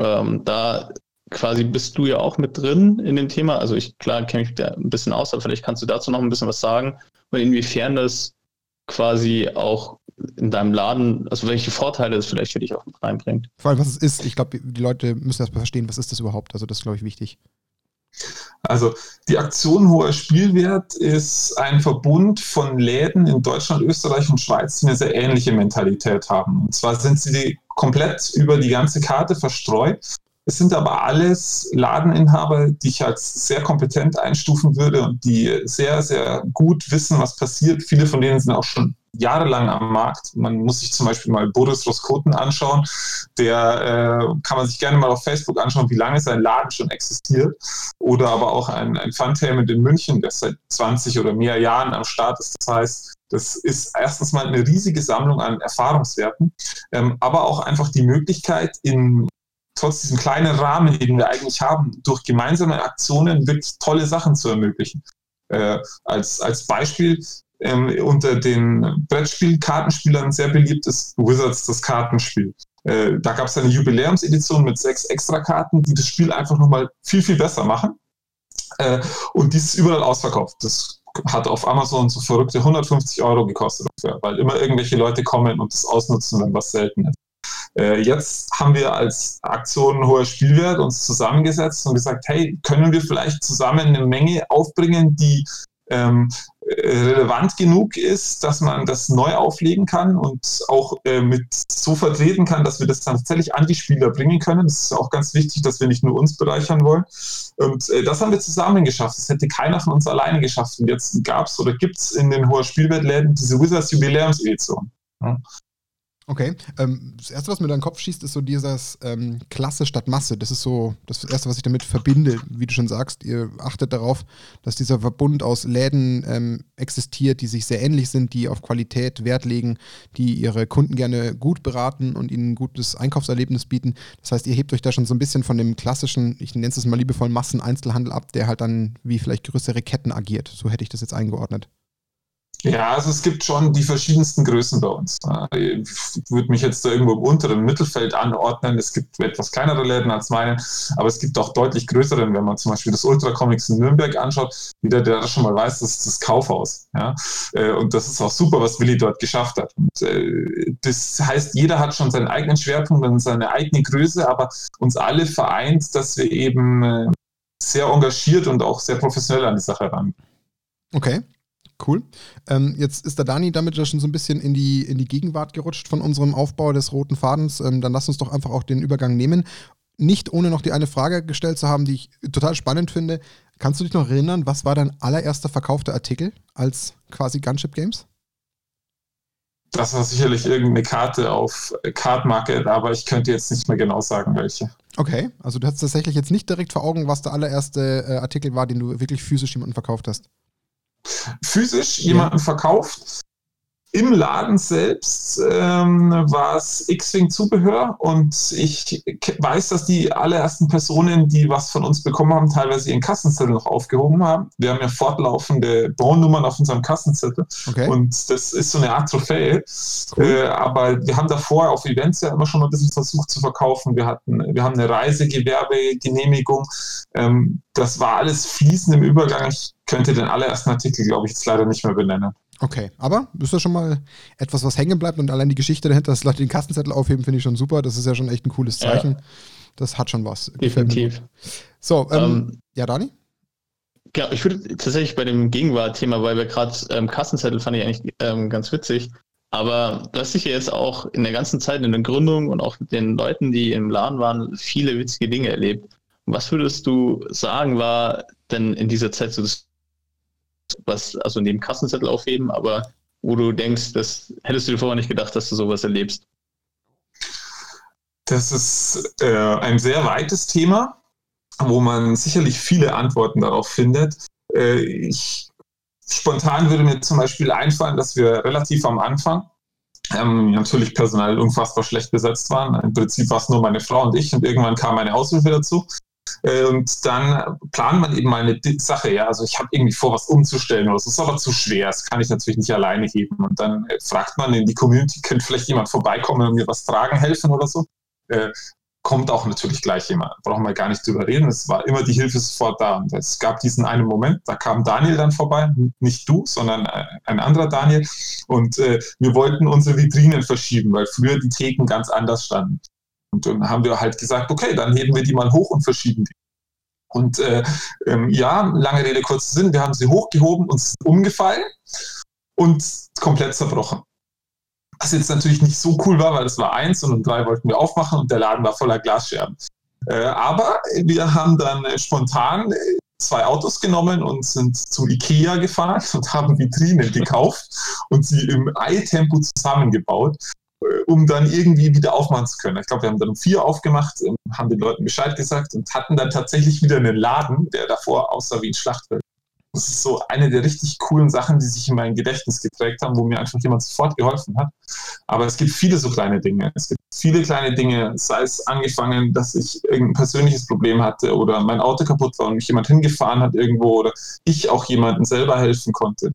Ähm, da quasi bist du ja auch mit drin in dem Thema. Also ich, klar, kenne mich da ein bisschen aus, aber vielleicht kannst du dazu noch ein bisschen was sagen und inwiefern das quasi auch in deinem Laden, also welche Vorteile es vielleicht für dich auch mit reinbringt. Vor allem, was es ist. Ich glaube, die Leute müssen erst mal verstehen, was ist das überhaupt. Also das ist, glaube ich, wichtig. Also die Aktion Hoher Spielwert ist ein Verbund von Läden in Deutschland, Österreich und Schweiz, die eine sehr ähnliche Mentalität haben. Und zwar sind sie komplett über die ganze Karte verstreut es sind aber alles Ladeninhaber, die ich als sehr kompetent einstufen würde und die sehr, sehr gut wissen, was passiert. Viele von denen sind auch schon jahrelang am Markt. Man muss sich zum Beispiel mal Boris Roskoten anschauen. Der äh, kann man sich gerne mal auf Facebook anschauen, wie lange sein Laden schon existiert. Oder aber auch ein, ein Funtainment in München, der seit 20 oder mehr Jahren am Start ist. Das heißt, das ist erstens mal eine riesige Sammlung an Erfahrungswerten, ähm, aber auch einfach die Möglichkeit, in trotz diesem kleinen Rahmen, den wir eigentlich haben, durch gemeinsame Aktionen wirklich tolle Sachen zu ermöglichen. Äh, als, als Beispiel ähm, unter den Brettspiel-Kartenspielern sehr beliebt ist Wizards, das Kartenspiel. Äh, da gab es eine Jubiläumsedition mit sechs Extrakarten, die das Spiel einfach nochmal viel, viel besser machen. Äh, und dies ist überall ausverkauft. Das hat auf Amazon so verrückte 150 Euro gekostet, weil immer irgendwelche Leute kommen und das ausnutzen, wenn was selten ist. Äh, jetzt haben wir als Aktion Hoher Spielwert uns zusammengesetzt und gesagt, hey, können wir vielleicht zusammen eine Menge aufbringen, die ähm, relevant genug ist, dass man das neu auflegen kann und auch äh, mit so vertreten kann, dass wir das dann tatsächlich an die Spieler bringen können. Das ist auch ganz wichtig, dass wir nicht nur uns bereichern wollen. Und äh, das haben wir zusammen geschafft. Das hätte keiner von uns alleine geschafft. Und jetzt gab es oder gibt es in den hoher Spielwertläden diese Wizards Jubiläumsedition. Ja. Okay. Ähm, das erste, was mir da in den Kopf schießt, ist so dieses ähm, Klasse statt Masse. Das ist so das erste, was ich damit verbinde. Wie du schon sagst, ihr achtet darauf, dass dieser Verbund aus Läden ähm, existiert, die sich sehr ähnlich sind, die auf Qualität Wert legen, die ihre Kunden gerne gut beraten und ihnen ein gutes Einkaufserlebnis bieten. Das heißt, ihr hebt euch da schon so ein bisschen von dem klassischen, ich nenne es mal liebevoll Massen-Einzelhandel ab, der halt dann wie vielleicht größere Ketten agiert. So hätte ich das jetzt eingeordnet. Ja, also es gibt schon die verschiedensten Größen bei uns. Ich würde mich jetzt da irgendwo im unteren Mittelfeld anordnen. Es gibt etwas kleinere Läden als meine, aber es gibt auch deutlich größere, wenn man zum Beispiel das Ultra Comics in Nürnberg anschaut. Jeder, der das schon mal weiß, das ist das Kaufhaus. Ja? Äh, und das ist auch super, was Willi dort geschafft hat. Und äh, das heißt, jeder hat schon seinen eigenen Schwerpunkt und seine eigene Größe, aber uns alle vereint, dass wir eben äh, sehr engagiert und auch sehr professionell an die Sache ran. Okay. Cool. Ähm, jetzt ist der Dani damit ja schon so ein bisschen in die, in die Gegenwart gerutscht von unserem Aufbau des roten Fadens. Ähm, dann lass uns doch einfach auch den Übergang nehmen. Nicht ohne noch die eine Frage gestellt zu haben, die ich total spannend finde. Kannst du dich noch erinnern, was war dein allererster verkaufter Artikel als quasi Gunship Games? Das war sicherlich irgendeine Karte auf Card Market, aber ich könnte jetzt nicht mehr genau sagen, welche. Okay, also du hast tatsächlich jetzt nicht direkt vor Augen, was der allererste äh, Artikel war, den du wirklich physisch jemandem verkauft hast physisch jemanden verkauft. Im Laden selbst ähm, war es X-Wing-Zubehör und ich weiß, dass die allerersten Personen, die was von uns bekommen haben, teilweise ihren Kassenzettel noch aufgehoben haben. Wir haben ja fortlaufende Baunummern auf unserem Kassenzettel okay. und das ist so eine Art Trophäe. Cool. Äh, aber wir haben davor auf Events ja immer schon ein bisschen versucht zu verkaufen. Wir hatten, wir haben eine Reisegewerbegenehmigung. Ähm, das war alles fließend im Übergang. Ich könnte den allerersten Artikel, glaube ich, jetzt leider nicht mehr benennen. Okay, aber ist das schon mal etwas, was hängen bleibt und allein die Geschichte dahinter, dass Leute den Kassenzettel aufheben, finde ich schon super. Das ist ja schon echt ein cooles Zeichen. Ja. Das hat schon was. Definitiv. So, ähm, ähm, ja, Dani? Ja, ich würde tatsächlich bei dem Gegenwartthema, weil wir gerade ähm, Kassenzettel fand ich eigentlich ähm, ganz witzig. Aber du hast sich ja jetzt auch in der ganzen Zeit in der Gründung und auch mit den Leuten, die im Laden waren, viele witzige Dinge erlebt. Was würdest du sagen, war denn in dieser Zeit so das was, also neben Kassenzettel aufheben, aber wo du denkst, das hättest du dir vorher nicht gedacht, dass du sowas erlebst? Das ist äh, ein sehr weites Thema, wo man sicherlich viele Antworten darauf findet. Äh, ich, spontan würde mir zum Beispiel einfallen, dass wir relativ am Anfang ähm, natürlich personell unfassbar schlecht besetzt waren. Im Prinzip war es nur meine Frau und ich und irgendwann kam meine Aushilfe dazu. Äh, und dann plant man eben mal eine Sache, ja, also ich habe irgendwie vor, was umzustellen oder so, das ist aber zu schwer, das kann ich natürlich nicht alleine heben. Und dann äh, fragt man in die Community, könnte vielleicht jemand vorbeikommen und mir was tragen helfen oder so. Äh, kommt auch natürlich gleich jemand, brauchen wir gar nicht drüber reden, es war immer die Hilfe sofort da. Und es gab diesen einen Moment, da kam Daniel dann vorbei, nicht du, sondern ein anderer Daniel. Und äh, wir wollten unsere Vitrinen verschieben, weil früher die Theken ganz anders standen. Und dann haben wir halt gesagt, okay, dann heben wir die mal hoch und verschieben die. Und äh, ähm, ja, lange Rede, kurzer Sinn, wir haben sie hochgehoben, uns ist umgefallen und komplett zerbrochen. Was jetzt natürlich nicht so cool war, weil es war eins und drei wollten wir aufmachen und der Laden war voller Glasscherben. Äh, aber wir haben dann äh, spontan äh, zwei Autos genommen und sind zum Ikea gefahren und haben Vitrinen gekauft und sie im Eiltempo zusammengebaut. Um dann irgendwie wieder aufmachen zu können. Ich glaube, wir haben dann um vier aufgemacht, haben den Leuten Bescheid gesagt und hatten dann tatsächlich wieder einen Laden, der davor aussah wie ein Schlachtfeld. Das ist so eine der richtig coolen Sachen, die sich in mein Gedächtnis geprägt haben, wo mir einfach jemand sofort geholfen hat. Aber es gibt viele so kleine Dinge. Es gibt viele kleine Dinge, sei es angefangen, dass ich irgendein persönliches Problem hatte oder mein Auto kaputt war und mich jemand hingefahren hat irgendwo oder ich auch jemandem selber helfen konnte.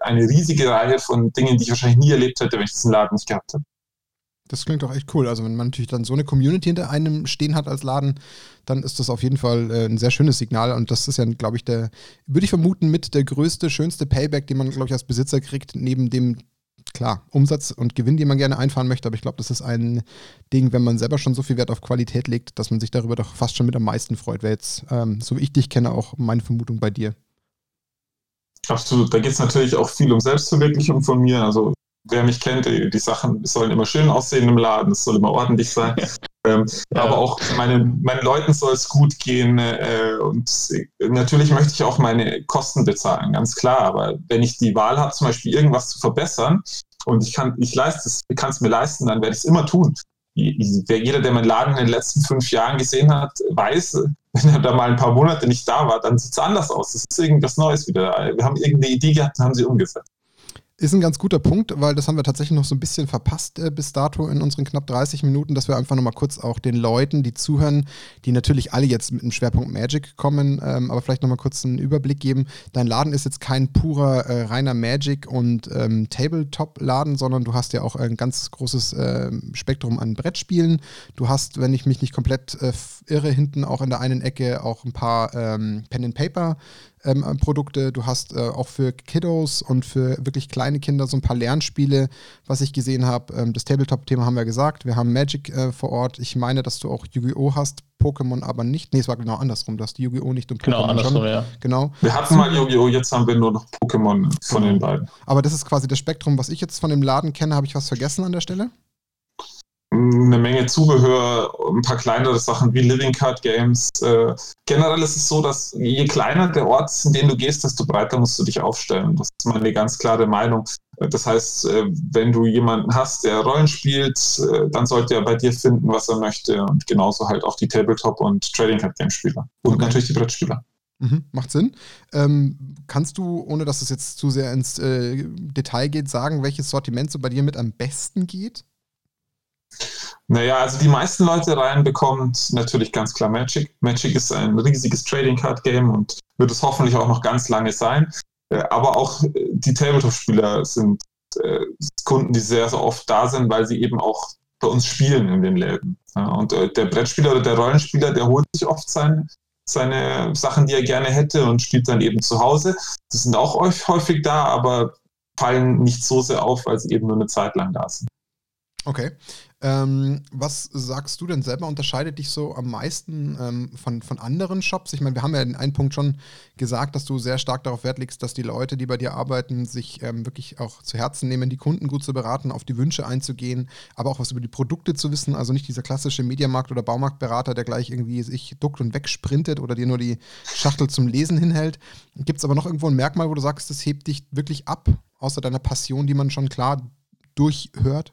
Eine riesige Reihe von Dingen, die ich wahrscheinlich nie erlebt hätte, wenn ich diesen Laden nicht gehabt hätte. Das klingt doch echt cool. Also wenn man natürlich dann so eine Community hinter einem stehen hat als Laden, dann ist das auf jeden Fall äh, ein sehr schönes Signal. Und das ist ja, glaube ich, der, würde ich vermuten, mit der größte, schönste Payback, den man, glaube ich, als Besitzer kriegt, neben dem, klar, Umsatz und Gewinn, den man gerne einfahren möchte. Aber ich glaube, das ist ein Ding, wenn man selber schon so viel Wert auf Qualität legt, dass man sich darüber doch fast schon mit am meisten freut. Wäre jetzt, ähm, so wie ich dich kenne, auch meine Vermutung bei dir. Absolut. Da geht es natürlich auch viel um Selbstverwirklichung von mir. Also wer mich kennt, die, die, Sachen sollen immer schön aussehen im Laden, es soll immer ordentlich sein. ähm, ja. Aber auch meine, meinen Leuten soll es gut gehen. Äh, und natürlich möchte ich auch meine Kosten bezahlen, ganz klar. Aber wenn ich die Wahl habe, zum Beispiel irgendwas zu verbessern und ich kann, ich leiste es, kann es mir leisten, dann werde ich es immer tun. Jeder, der meinen Laden in den letzten fünf Jahren gesehen hat, weiß, wenn er da mal ein paar Monate nicht da war, dann sieht es anders aus. Es ist irgendwas Neues wieder. Wir haben irgendeine Idee gehabt und haben sie umgesetzt. Ist ein ganz guter Punkt, weil das haben wir tatsächlich noch so ein bisschen verpasst äh, bis dato in unseren knapp 30 Minuten, dass wir einfach nochmal kurz auch den Leuten, die zuhören, die natürlich alle jetzt mit dem Schwerpunkt Magic kommen, ähm, aber vielleicht nochmal kurz einen Überblick geben. Dein Laden ist jetzt kein purer äh, reiner Magic- und ähm, Tabletop-Laden, sondern du hast ja auch ein ganz großes äh, Spektrum an Brettspielen. Du hast, wenn ich mich nicht komplett äh, irre, hinten auch in der einen Ecke auch ein paar ähm, Pen-and-Paper- ähm, Produkte. Du hast äh, auch für Kiddos und für wirklich kleine Kinder so ein paar Lernspiele, was ich gesehen habe. Ähm, das Tabletop-Thema haben wir gesagt. Wir haben Magic äh, vor Ort. Ich meine, dass du auch Yu-Gi-Oh! hast, Pokémon aber nicht. Nee, es war genau andersrum. Du hast Yu-Gi-Oh! nicht und genau, Pokémon genau, andersrum, schon. Ja. Genau. Wir hatten mal Yu-Gi-Oh! Jetzt haben wir nur noch Pokémon von genau. den beiden. Aber das ist quasi das Spektrum, was ich jetzt von dem Laden kenne. Habe ich was vergessen an der Stelle? Eine Menge Zubehör, ein paar kleinere Sachen wie Living Card Games. Äh, generell ist es so, dass je kleiner der Ort ist, in den du gehst, desto breiter musst du dich aufstellen. Das ist meine ganz klare Meinung. Das heißt, äh, wenn du jemanden hast, der Rollen spielt, äh, dann sollte er bei dir finden, was er möchte. Und genauso halt auch die Tabletop- und Trading Card Game Spieler. Und okay. natürlich die Brettspieler. Mhm, macht Sinn. Ähm, kannst du, ohne dass es jetzt zu sehr ins äh, Detail geht, sagen, welches Sortiment so bei dir mit am besten geht? Naja, also die meisten Leute reinbekommen natürlich ganz klar Magic. Magic ist ein riesiges Trading Card Game und wird es hoffentlich auch noch ganz lange sein. Äh, aber auch äh, die Tabletop-Spieler sind äh, Kunden, die sehr, sehr oft da sind, weil sie eben auch bei uns spielen in den Läden. Und der Brettspieler oder der Rollenspieler, der holt sich oft sein, seine Sachen, die er gerne hätte und spielt dann eben zu Hause. Das sind auch häufig da, aber fallen nicht so sehr auf, weil sie eben nur eine Zeit lang da sind. Okay. Ähm, was sagst du denn selber unterscheidet dich so am meisten ähm, von, von anderen Shops? Ich meine, wir haben ja in einem Punkt schon gesagt, dass du sehr stark darauf Wert legst, dass die Leute, die bei dir arbeiten, sich ähm, wirklich auch zu Herzen nehmen, die Kunden gut zu beraten, auf die Wünsche einzugehen, aber auch was über die Produkte zu wissen. Also nicht dieser klassische Mediamarkt- oder Baumarktberater, der gleich irgendwie sich duckt und wegsprintet oder dir nur die Schachtel zum Lesen hinhält. Gibt es aber noch irgendwo ein Merkmal, wo du sagst, das hebt dich wirklich ab, außer deiner Passion, die man schon klar durchhört?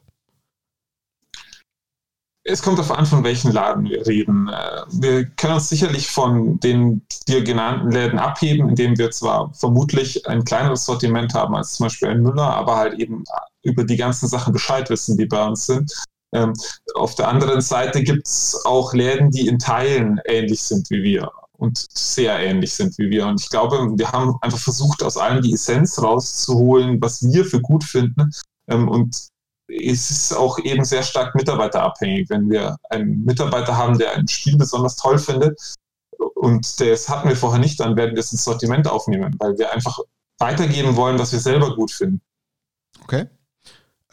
Es kommt darauf an, von welchen Laden wir reden. Äh, wir können uns sicherlich von den dir genannten Läden abheben, indem wir zwar vermutlich ein kleineres Sortiment haben als zum Beispiel ein Müller, aber halt eben über die ganzen Sachen Bescheid wissen, die bei uns sind. Ähm, auf der anderen Seite gibt es auch Läden, die in Teilen ähnlich sind wie wir und sehr ähnlich sind wie wir. Und ich glaube, wir haben einfach versucht, aus allem die Essenz rauszuholen, was wir für gut finden. Ähm, und es ist auch eben sehr stark mitarbeiterabhängig. Wenn wir einen Mitarbeiter haben, der ein Spiel besonders toll findet und das hatten wir vorher nicht, dann werden wir es ins Sortiment aufnehmen, weil wir einfach weitergeben wollen, was wir selber gut finden. Okay.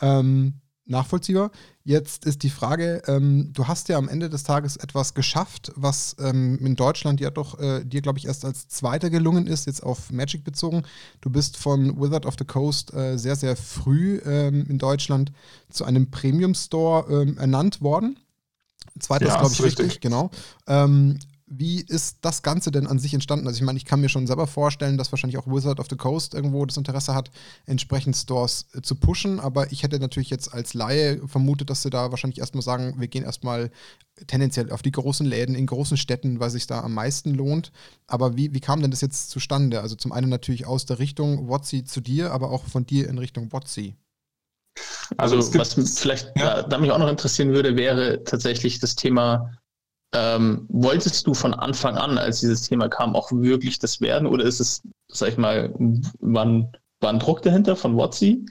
Ähm, nachvollziehbar. Jetzt ist die Frage, ähm, du hast ja am Ende des Tages etwas geschafft, was ähm, in Deutschland ja doch äh, dir, glaube ich, erst als Zweiter gelungen ist, jetzt auf Magic bezogen. Du bist von Wizard of the Coast äh, sehr, sehr früh ähm, in Deutschland zu einem Premium Store ähm, ernannt worden. Zweiter ja, ist, glaube ich, richtig, richtig genau. Ähm, wie ist das Ganze denn an sich entstanden? Also ich meine, ich kann mir schon selber vorstellen, dass wahrscheinlich auch Wizard of the Coast irgendwo das Interesse hat, entsprechend Stores äh, zu pushen, aber ich hätte natürlich jetzt als Laie vermutet, dass sie da wahrscheinlich erstmal sagen, wir gehen erstmal tendenziell auf die großen Läden in großen Städten, weil sich da am meisten lohnt. Aber wie, wie kam denn das jetzt zustande? Also zum einen natürlich aus der Richtung Wotzi zu dir, aber auch von dir in Richtung Wotzi. Also, was vielleicht ja. da, da mich auch noch interessieren würde, wäre tatsächlich das Thema ähm, wolltest du von Anfang an, als dieses Thema kam, auch wirklich das werden? Oder ist es, sag ich mal, war ein Druck dahinter von Watsi?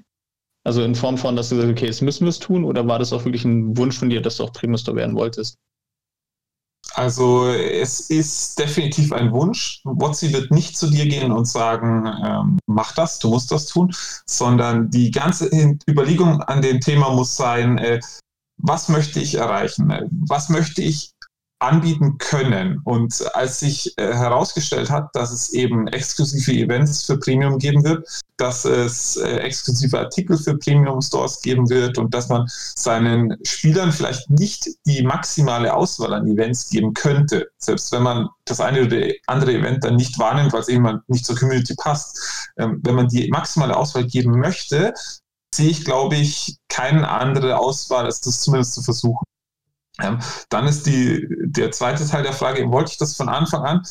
Also in Form von, dass du sagst, okay, jetzt müssen wir es tun? Oder war das auch wirklich ein Wunsch von dir, dass du auch Primustor werden wolltest? Also es ist definitiv ein Wunsch. Watsi wird nicht zu dir gehen und sagen, ähm, mach das, du musst das tun, sondern die ganze Überlegung an dem Thema muss sein, äh, was möchte ich erreichen? Was möchte ich anbieten können. Und als sich äh, herausgestellt hat, dass es eben exklusive Events für Premium geben wird, dass es äh, exklusive Artikel für Premium Stores geben wird und dass man seinen Spielern vielleicht nicht die maximale Auswahl an Events geben könnte, selbst wenn man das eine oder andere Event dann nicht wahrnimmt, weil es eben nicht zur Community passt. Ähm, wenn man die maximale Auswahl geben möchte, sehe ich, glaube ich, keine andere Auswahl, als das zumindest zu versuchen. Ähm, dann ist die, der zweite Teil der Frage, wollte ich das von Anfang an?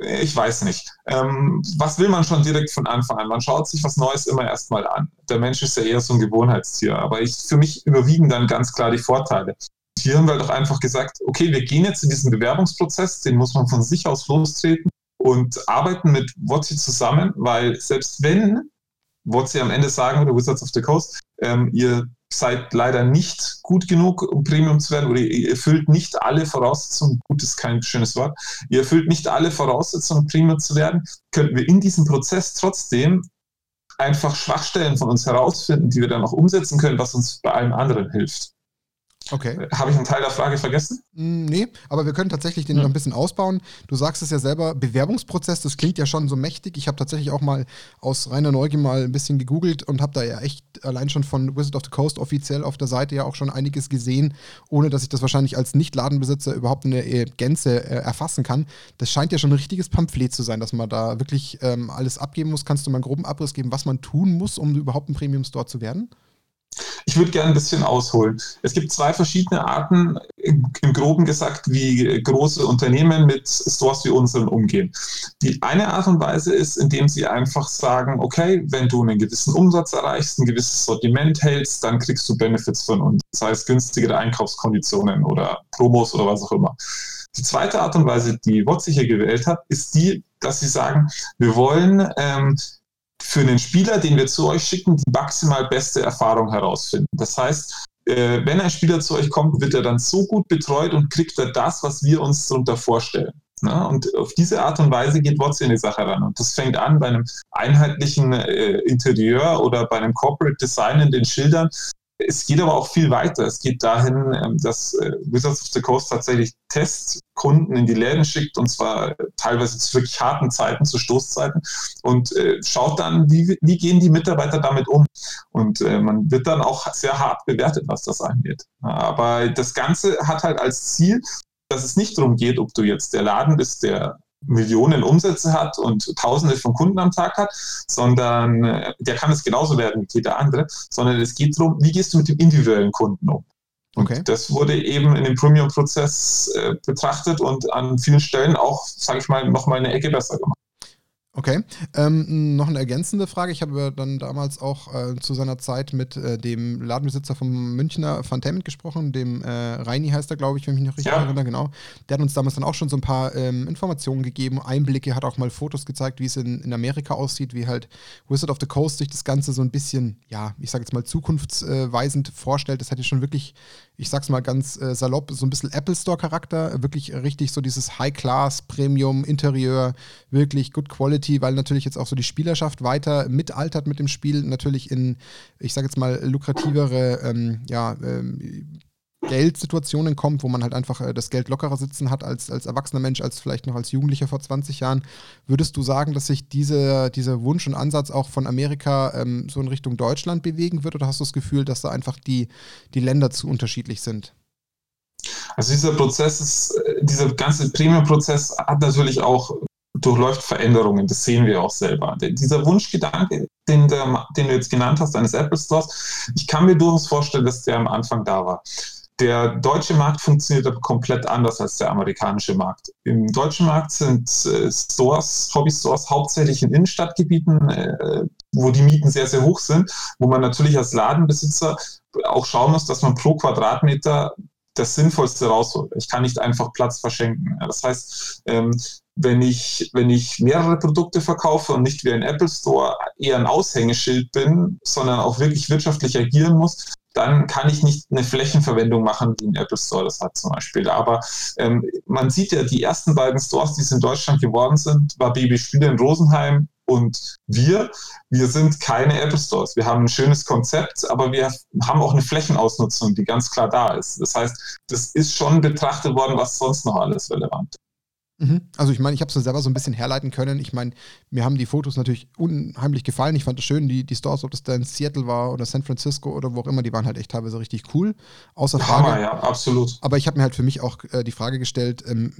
Ich weiß nicht. Ähm, was will man schon direkt von Anfang an? Man schaut sich was Neues immer erstmal an. Der Mensch ist ja eher so ein Gewohnheitstier, aber ich, für mich überwiegen dann ganz klar die Vorteile. Hier haben wir doch einfach gesagt, okay, wir gehen jetzt in diesen Bewerbungsprozess, den muss man von sich aus lostreten und arbeiten mit Wotzi zusammen, weil selbst wenn Wotzi am Ende sagen würde, Wizards of the Coast, ähm, ihr seid leider nicht gut genug, um Premium zu werden, oder ihr erfüllt nicht alle Voraussetzungen, gut ist kein schönes Wort, ihr erfüllt nicht alle Voraussetzungen, um Premium zu werden, könnten wir in diesem Prozess trotzdem einfach Schwachstellen von uns herausfinden, die wir dann auch umsetzen können, was uns bei allem anderen hilft. Okay. Äh, habe ich einen Teil der Frage vergessen? Mm, nee, aber wir können tatsächlich den ja. noch ein bisschen ausbauen. Du sagst es ja selber, Bewerbungsprozess, das klingt ja schon so mächtig. Ich habe tatsächlich auch mal aus reiner Neugier mal ein bisschen gegoogelt und habe da ja echt allein schon von Wizard of the Coast offiziell auf der Seite ja auch schon einiges gesehen, ohne dass ich das wahrscheinlich als Nicht-Ladenbesitzer überhaupt in der äh, Gänze äh, erfassen kann. Das scheint ja schon ein richtiges Pamphlet zu sein, dass man da wirklich ähm, alles abgeben muss. Kannst du mal einen groben Abriss geben, was man tun muss, um überhaupt ein Premium-Store zu werden? Ich würde gerne ein bisschen ausholen. Es gibt zwei verschiedene Arten, im, Groben gesagt, wie große Unternehmen mit Stores wie unseren umgehen. Die eine Art und Weise ist, indem sie einfach sagen, okay, wenn du einen gewissen Umsatz erreichst, ein gewisses Sortiment hältst, dann kriegst du Benefits von uns, sei es günstigere Einkaufskonditionen oder Promos oder was auch immer. Die zweite Art und Weise, die WOTS hier gewählt hat, ist die, dass sie sagen, wir wollen ähm, für den Spieler, den wir zu euch schicken, die maximal beste Erfahrung herausfinden. Das heißt, äh, wenn ein Spieler zu euch kommt, wird er dann so gut betreut und kriegt er das, was wir uns darunter vorstellen. Na, und auf diese Art und Weise geht WOTS in die Sache ran. Und das fängt an bei einem einheitlichen äh, Interieur oder bei einem Corporate Design in den Schildern, es geht aber auch viel weiter. Es geht dahin, ähm, dass äh, Wizards of the Coast tatsächlich Testkunden in die Läden schickt und zwar teilweise zu wirklich harten Zeiten, zu Stoßzeiten und äh, schaut dann, wie, wie gehen die Mitarbeiter damit um. Und äh, man wird dann auch sehr hart bewertet, was das angeht. Aber das Ganze hat halt als Ziel, dass es nicht darum geht, ob du jetzt der Laden bist, der Millionen Umsätze hat und Tausende von Kunden am Tag hat, sondern äh, der kann es genauso werden wie jeder andere, sondern es geht darum, wie gehst du mit dem individuellen Kunden um? Okay. Das wurde eben in dem Premium-Prozess äh, betrachtet und an vielen Stellen auch, sage ich mal, nochmal eine Ecke besser gemacht. Okay. Ähm, noch eine ergänzende Frage. Ich habe dann damals auch äh, zu seiner Zeit mit äh, dem Ladenbesitzer vom Münchner Fantainment gesprochen, dem äh, Reini heißt er, glaube ich, wenn ich mich noch richtig ja. erinnere, genau. Der hat uns damals dann auch schon so ein paar ähm, Informationen gegeben, Einblicke, hat auch mal Fotos gezeigt, wie es in, in Amerika aussieht, wie halt Wizard of the Coast sich das Ganze so ein bisschen, ja, ich sage jetzt mal zukunftsweisend vorstellt. Das hätte schon wirklich ich sag's mal ganz äh, salopp, so ein bisschen Apple Store-Charakter, wirklich richtig so dieses High-Class, Premium, Interieur, wirklich Good Quality, weil natürlich jetzt auch so die Spielerschaft weiter mitaltert mit dem Spiel, natürlich in, ich sag jetzt mal, lukrativere, ähm, ja, ähm, Geldsituationen kommt, wo man halt einfach äh, das Geld lockerer sitzen hat als, als erwachsener Mensch, als vielleicht noch als Jugendlicher vor 20 Jahren. Würdest du sagen, dass sich diese, dieser Wunsch und Ansatz auch von Amerika ähm, so in Richtung Deutschland bewegen wird oder hast du das Gefühl, dass da einfach die, die Länder zu unterschiedlich sind? Also dieser Prozess ist, äh, dieser ganze Premium-Prozess hat natürlich auch durchläuft Veränderungen, das sehen wir auch selber. Dieser Wunschgedanke, den, der, den du jetzt genannt hast, eines Apple Stores, ich kann mir durchaus vorstellen, dass der am Anfang da war. Der deutsche Markt funktioniert aber komplett anders als der amerikanische Markt. Im deutschen Markt sind äh, Stores, Hobby-Stores hauptsächlich in Innenstadtgebieten, äh, wo die Mieten sehr, sehr hoch sind, wo man natürlich als Ladenbesitzer auch schauen muss, dass man pro Quadratmeter das Sinnvollste rausholt. Ich kann nicht einfach Platz verschenken. Das heißt, ähm, wenn ich, wenn ich mehrere Produkte verkaufe und nicht wie ein Apple Store eher ein Aushängeschild bin, sondern auch wirklich wirtschaftlich agieren muss, dann kann ich nicht eine Flächenverwendung machen, wie ein Apple Store das hat zum Beispiel. Aber ähm, man sieht ja, die ersten beiden Stores, die es in Deutschland geworden sind, war Baby Spiele in Rosenheim und wir. Wir sind keine Apple Stores. Wir haben ein schönes Konzept, aber wir haben auch eine Flächenausnutzung, die ganz klar da ist. Das heißt, das ist schon betrachtet worden, was sonst noch alles relevant ist. Mhm. Also ich meine, ich habe es selber so ein bisschen herleiten können. Ich meine, mir haben die Fotos natürlich unheimlich gefallen. Ich fand es schön, die, die Stores, ob das da in Seattle war oder San Francisco oder wo auch immer, die waren halt echt teilweise richtig cool. Außer Frage. Hammer, ja, absolut. Aber ich habe mir halt für mich auch äh, die Frage gestellt, ähm,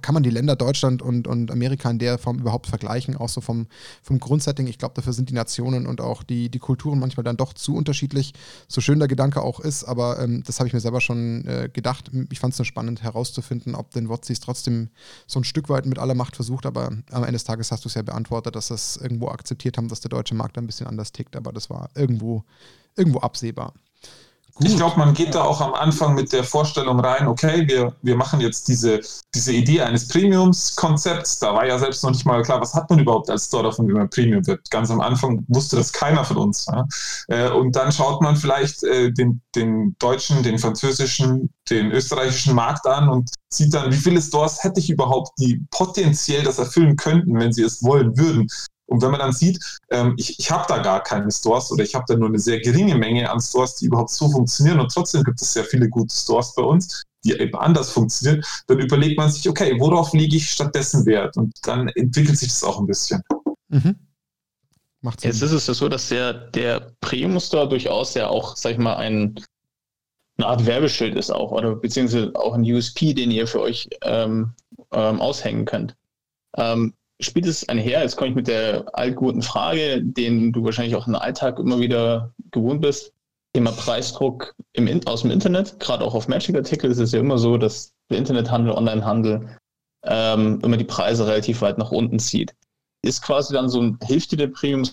kann man die Länder Deutschland und, und Amerika in der Form überhaupt vergleichen? Auch so vom, vom Grundsetting. Ich glaube, dafür sind die Nationen und auch die, die Kulturen manchmal dann doch zu unterschiedlich. So schön der Gedanke auch ist, aber ähm, das habe ich mir selber schon äh, gedacht. Ich fand es nur spannend herauszufinden, ob den Wotsis trotzdem so ein Stück weit mit aller Macht versucht, aber am Ende des Tages hast du es ja beantwortet, dass das irgendwo akzeptiert haben, dass der deutsche Markt ein bisschen anders tickt, aber das war irgendwo, irgendwo absehbar. Gut. Ich glaube, man geht da auch am Anfang mit der Vorstellung rein, okay, wir, wir machen jetzt diese, diese Idee eines Premiums-Konzepts. Da war ja selbst noch nicht mal klar, was hat man überhaupt als Store davon, wie man Premium wird. Ganz am Anfang wusste das keiner von uns. Ja? Äh, und dann schaut man vielleicht äh, den, den deutschen, den französischen, den österreichischen Markt an und sieht dann, wie viele Stores hätte ich überhaupt, die potenziell das erfüllen könnten, wenn sie es wollen würden. Und wenn man dann sieht, ähm, ich, ich habe da gar keine Stores oder ich habe da nur eine sehr geringe Menge an Stores, die überhaupt so funktionieren und trotzdem gibt es sehr viele gute Stores bei uns, die eben anders funktionieren, dann überlegt man sich, okay, worauf lege ich stattdessen Wert? Und dann entwickelt sich das auch ein bisschen. Mhm. Macht Sinn. Jetzt ist es ja so, dass der, der Premium Store durchaus ja auch, sag ich mal, ein, eine Art Werbeschild ist auch, oder beziehungsweise auch ein USP, den ihr für euch ähm, ähm, aushängen könnt. Ähm, spielt es einher? Jetzt komme ich mit der altguten Frage, den du wahrscheinlich auch im Alltag immer wieder gewohnt bist. Thema Preisdruck im, aus dem Internet, gerade auch auf Magic-Artikel ist es ja immer so, dass der Internethandel, Onlinehandel ähm, immer die Preise relativ weit nach unten zieht. Ist quasi dann so ein, hilft dir der Premium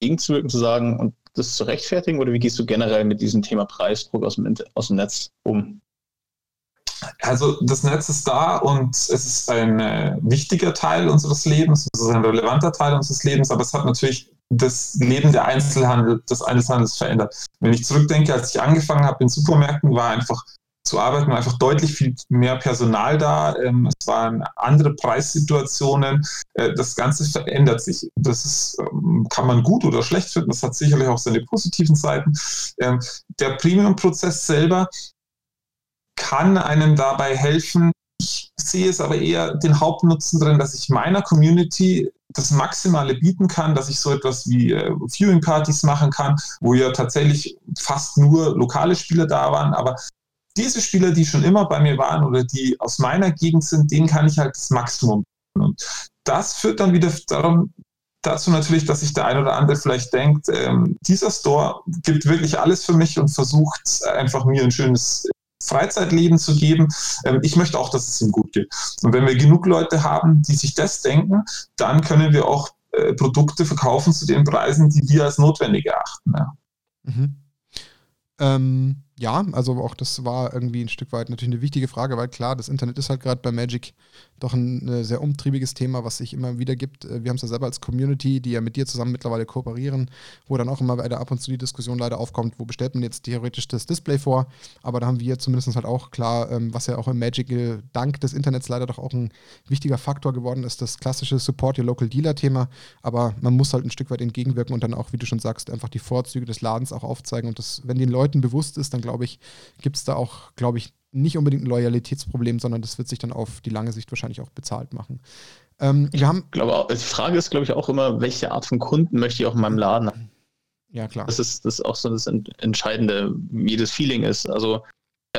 gegenzuwirken, zu sagen und das zu rechtfertigen oder wie gehst du generell mit diesem Thema Preisdruck aus dem, aus dem Netz um? Also das Netz ist da und es ist ein äh, wichtiger Teil unseres Lebens, es ist ein relevanter Teil unseres Lebens, aber es hat natürlich das Leben der Einzelhandel, des Einzelhandels verändert. Wenn ich zurückdenke, als ich angefangen habe in Supermärkten, war einfach zu arbeiten, war einfach deutlich viel mehr Personal da. Ähm, es waren andere Preissituationen. Äh, das Ganze verändert sich. Das ist, ähm, kann man gut oder schlecht finden. Das hat sicherlich auch seine positiven Seiten. Ähm, der Premium-Prozess selber kann einem dabei helfen. Ich sehe es aber eher den Hauptnutzen drin, dass ich meiner Community das Maximale bieten kann, dass ich so etwas wie äh, Viewing-Partys machen kann, wo ja tatsächlich fast nur lokale Spieler da waren, aber diese Spieler, die schon immer bei mir waren oder die aus meiner Gegend sind, denen kann ich halt das Maximum bieten. Und das führt dann wieder darum, dazu natürlich, dass sich der ein oder andere vielleicht denkt, ähm, dieser Store gibt wirklich alles für mich und versucht einfach mir ein schönes Freizeitleben zu geben. Ähm, ich möchte auch, dass es ihm gut geht. Und wenn wir genug Leute haben, die sich das denken, dann können wir auch äh, Produkte verkaufen zu den Preisen, die wir als notwendig erachten. Ja. Mhm. Ähm, ja, also auch das war irgendwie ein Stück weit natürlich eine wichtige Frage, weil klar, das Internet ist halt gerade bei Magic doch ein äh, sehr umtriebiges Thema, was sich immer wieder gibt. Äh, wir haben es ja selber als Community, die ja mit dir zusammen mittlerweile kooperieren, wo dann auch immer wieder ab und zu die Diskussion leider aufkommt, wo bestellt man jetzt theoretisch das Display vor, aber da haben wir zumindest halt auch klar, ähm, was ja auch im Magic äh, dank des Internets leider doch auch ein wichtiger Faktor geworden ist, das klassische Support Your Local Dealer Thema, aber man muss halt ein Stück weit entgegenwirken und dann auch, wie du schon sagst, einfach die Vorzüge des Ladens auch aufzeigen. Und das, wenn den Leuten bewusst ist, dann glaube ich, gibt es da auch, glaube ich, nicht unbedingt ein Loyalitätsproblem, sondern das wird sich dann auf die lange Sicht wahrscheinlich auch bezahlt machen. Ähm, wir haben, glaube auch, die Frage ist, glaube ich, auch immer, welche Art von Kunden möchte ich auch in meinem Laden haben? Ja, klar. Das ist, das ist auch so das Entscheidende, wie das Feeling ist. Also,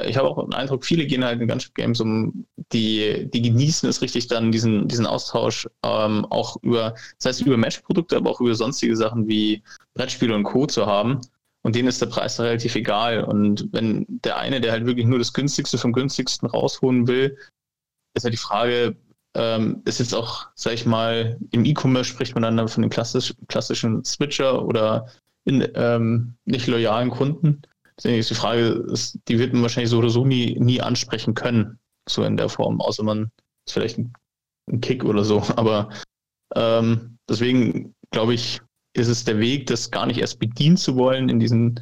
ich habe auch den Eindruck, viele gehen halt in Gunship Games um, die, die genießen es richtig dann, diesen, diesen Austausch ähm, auch über, das heißt über Match-Produkte, aber auch über sonstige Sachen wie Brettspiele und Co. zu haben. Und denen ist der Preis relativ egal. Und wenn der eine, der halt wirklich nur das günstigste vom günstigsten rausholen will, ist ja halt die Frage, ähm, ist jetzt auch, sag ich mal, im E-Commerce spricht man dann von den klassisch, klassischen Switcher oder in, ähm, nicht loyalen Kunden. Deswegen ist die Frage, ist, die wird man wahrscheinlich so oder so nie, nie ansprechen können, so in der Form, außer man ist vielleicht ein, ein Kick oder so. Aber ähm, deswegen glaube ich, ist es der Weg, das gar nicht erst bedienen zu wollen in diesem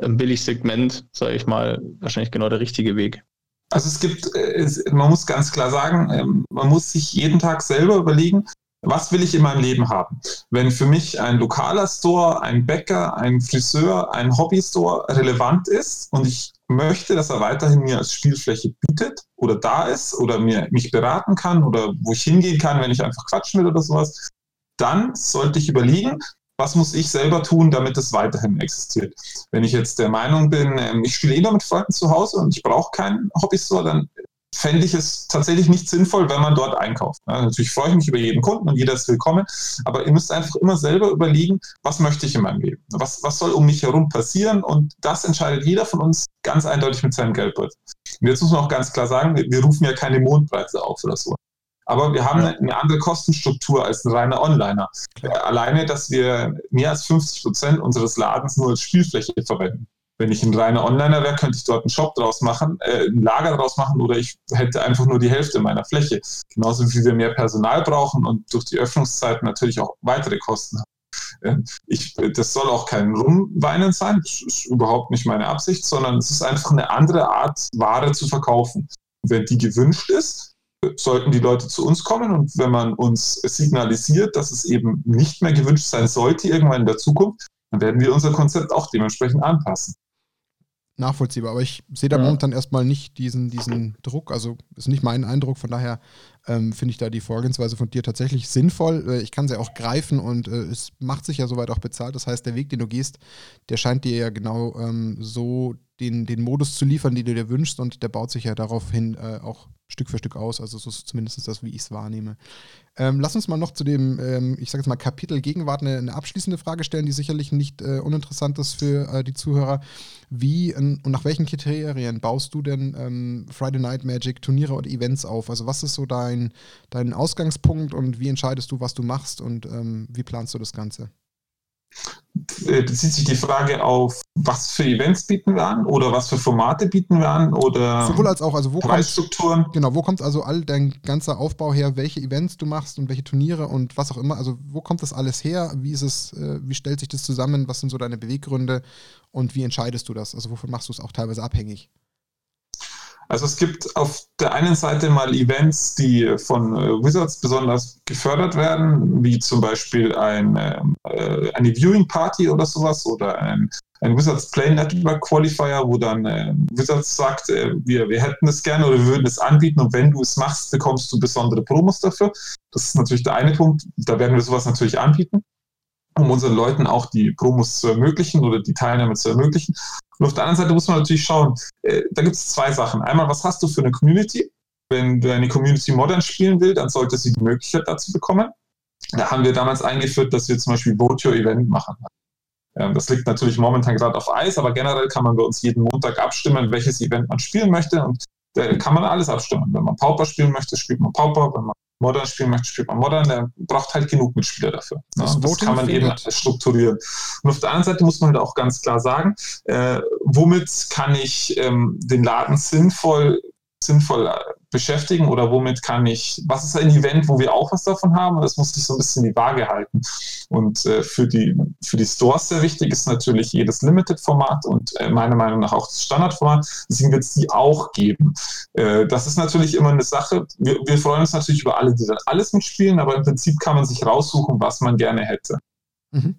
ähm, Billigsegment, sage ich mal, wahrscheinlich genau der richtige Weg. Also es gibt, äh, man muss ganz klar sagen, ähm, man muss sich jeden Tag selber überlegen, was will ich in meinem Leben haben? Wenn für mich ein lokaler Store, ein Bäcker, ein Friseur, ein Hobbystore relevant ist und ich möchte, dass er weiterhin mir als Spielfläche bietet oder da ist oder mir, mich beraten kann oder wo ich hingehen kann, wenn ich einfach quatschen will oder sowas, dann sollte ich überlegen, was muss ich selber tun, damit es weiterhin existiert. Wenn ich jetzt der Meinung bin, ähm, ich spiele eh nur mit Freunden zu Hause und ich brauche keinen Hobbystore, dann fände ich es tatsächlich nicht sinnvoll, wenn man dort einkauft. Ja, natürlich freue ich mich über jeden Kunden und jeder ist willkommen, aber ihr müsst einfach immer selber überlegen, was möchte ich in meinem Leben? Was, was soll um mich herum passieren? Und das entscheidet jeder von uns ganz eindeutig mit seinem Geldbeutel. Und jetzt muss man auch ganz klar sagen, wir, wir rufen ja keine Mondpreise auf oder so. Aber wir haben eine andere Kostenstruktur als ein reiner Onliner. Klar. Äh, alleine, dass wir mehr als 50 Prozent unseres Ladens nur als Spielfläche verwenden. Wenn ich ein reiner Onliner wäre, könnte ich dort einen Shop draus machen, äh, ein Lager draus machen oder ich hätte einfach nur die Hälfte meiner Fläche. Genauso wie wir mehr Personal brauchen und durch die Öffnungszeiten natürlich auch weitere Kosten haben. Ähm, ich, das soll auch kein Rumweinen sein, das ist überhaupt nicht meine Absicht, sondern es ist einfach eine andere Art, Ware zu verkaufen. wenn die gewünscht ist, sollten die Leute zu uns kommen und wenn man uns signalisiert, dass es eben nicht mehr gewünscht sein sollte irgendwann in der Zukunft, dann werden wir unser Konzept auch dementsprechend anpassen. Nachvollziehbar, aber ich sehe da ja. momentan erstmal nicht diesen, diesen Druck, also ist nicht mein Eindruck, von daher ähm, finde ich da die Vorgehensweise von dir tatsächlich sinnvoll. Äh, ich kann sie auch greifen und äh, es macht sich ja soweit auch bezahlt. Das heißt, der Weg, den du gehst, der scheint dir ja genau ähm, so den, den Modus zu liefern, den du dir wünschst und der baut sich ja darauf hin äh, auch Stück für Stück aus. Also so ist zumindest das, wie ich es wahrnehme. Ähm, lass uns mal noch zu dem, ähm, ich sage jetzt mal, Kapitel Gegenwart eine, eine, abschließende Frage stellen, die sicherlich nicht äh, uninteressant ist für äh, die Zuhörer. Wie äh, und nach welchen Kriterien baust du denn ähm, Friday Night Magic Turniere oder Events auf? Also was ist so dein, dein Ausgangspunkt und wie entscheidest du, was du machst und ähm, wie planst du das Ganze? Äh, bezieht sich die Frage auf, was für Events bieten wir an oder was für Formate bieten wir an oder sowohl als auch, also wo Preisstrukturen. Kommt, genau, wo kommt also all dein ganzer Aufbau her, welche Events du machst und welche Turniere und was auch immer, also wo kommt das alles her? Wie ist es, äh, wie stellt sich das zusammen? Was sind so deine Beweggründe und wie entscheidest du das? Also wovon machst du es auch teilweise abhängig? Also es gibt auf der einen Seite mal Events, die von äh, Wizards besonders gefördert werden, wie zum Beispiel ein, ähm, äh, eine Viewing Party oder sowas oder ein, ein Wizards Play Network Qualifier, wo dann äh, Wizards sagt, wir, wir hätten es gerne oder wir würden es anbieten und wenn du es machst, bekommst du besondere Promos dafür. Das ist natürlich der eine Punkt, da werden wir sowas natürlich anbieten um unseren Leuten auch die Promos zu ermöglichen oder die Teilnahme zu ermöglichen. Und auf der anderen Seite muss man natürlich schauen, äh, da gibt es zwei Sachen. Einmal, was hast du für eine Community? Wenn deine Community modern spielen will, dann sollte sie die Möglichkeit dazu bekommen. Da haben wir damals eingeführt, dass wir zum Beispiel Vote Your Event machen. Ähm, das liegt natürlich momentan gerade auf Eis, aber generell kann man bei uns jeden Montag abstimmen, welches Event man spielen möchte. Und da kann man alles abstimmen. Wenn man Pauper spielen möchte, spielt man Pauper. Wenn man Modern spielen möchte, spielt man Modern, der braucht halt genug Mitspieler dafür. Ne? Das, das kann man eben strukturieren. Und auf der anderen Seite muss man halt auch ganz klar sagen, äh, womit kann ich ähm, den Laden sinnvoll, sinnvoll äh, beschäftigen oder womit kann ich, was ist ein Event, wo wir auch was davon haben? Das muss sich so ein bisschen die Waage halten. Und äh, für, die, für die Stores sehr wichtig ist natürlich jedes Limited-Format und äh, meiner Meinung nach auch das Standard-Format. Deswegen wird es die auch geben. Äh, das ist natürlich immer eine Sache. Wir, wir freuen uns natürlich über alle, die dann alles mitspielen, aber im Prinzip kann man sich raussuchen, was man gerne hätte. Mhm.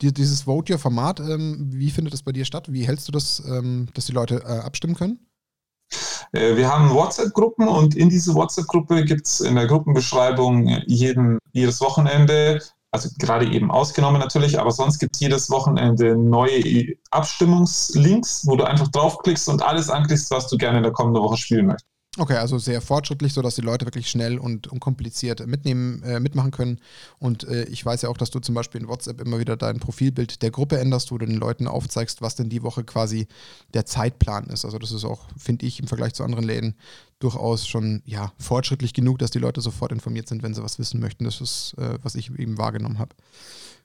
Dieses Vote Your Format, ähm, wie findet das bei dir statt? Wie hältst du das, ähm, dass die Leute äh, abstimmen können? Äh, wir haben WhatsApp-Gruppen und in diese WhatsApp-Gruppe gibt es in der Gruppenbeschreibung jeden, jedes Wochenende, also gerade eben ausgenommen natürlich, aber sonst gibt es jedes Wochenende neue Abstimmungslinks, wo du einfach draufklickst und alles anklickst, was du gerne in der kommenden Woche spielen möchtest. Okay, also sehr fortschrittlich, sodass die Leute wirklich schnell und unkompliziert mitnehmen, äh, mitmachen können. Und äh, ich weiß ja auch, dass du zum Beispiel in WhatsApp immer wieder dein Profilbild der Gruppe änderst, wo du den Leuten aufzeigst, was denn die Woche quasi der Zeitplan ist. Also das ist auch, finde ich, im Vergleich zu anderen Läden durchaus schon ja, fortschrittlich genug, dass die Leute sofort informiert sind, wenn sie was wissen möchten. Das ist, äh, was ich eben wahrgenommen habe.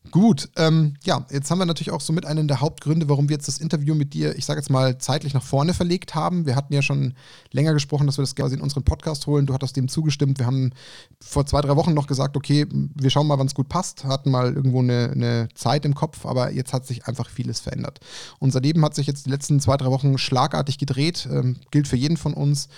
Gut, ähm, ja, jetzt haben wir natürlich auch so mit einen der Hauptgründe, warum wir jetzt das Interview mit dir, ich sage jetzt mal, zeitlich nach vorne verlegt haben. Wir hatten ja schon länger gesprochen, dass wir das quasi in unseren Podcast holen. Du hattest dem zugestimmt. Wir haben vor zwei, drei Wochen noch gesagt, okay, wir schauen mal, wann es gut passt. Hatten mal irgendwo eine, eine, Zeit im Kopf, aber jetzt hat sich einfach vieles verändert. Unser Leben hat sich jetzt die letzten zwei, drei Wochen schlagartig gedreht. Ähm, gilt für jeden von uns.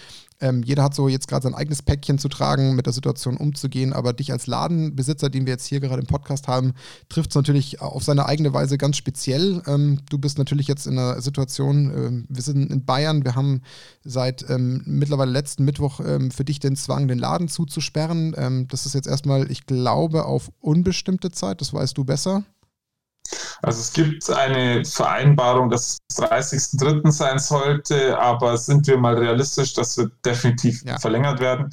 Ähm, jeder hat so jetzt gerade sein eigenes Päckchen zu tragen, mit der Situation umzugehen, aber dich als Ladenbesitzer, den wir jetzt hier gerade im Podcast haben, trifft es natürlich auf seine eigene Weise ganz speziell. Ähm, du bist natürlich jetzt in einer Situation, ähm, wir sind in Bayern, wir haben seit ähm, mittlerweile letzten Mittwoch ähm, für dich den Zwang, den Laden zuzusperren. Ähm, das ist jetzt erstmal, ich glaube, auf unbestimmte Zeit, das weißt du besser. Also es gibt eine Vereinbarung, dass es 30.03. sein sollte, aber sind wir mal realistisch, das wird definitiv ja. verlängert werden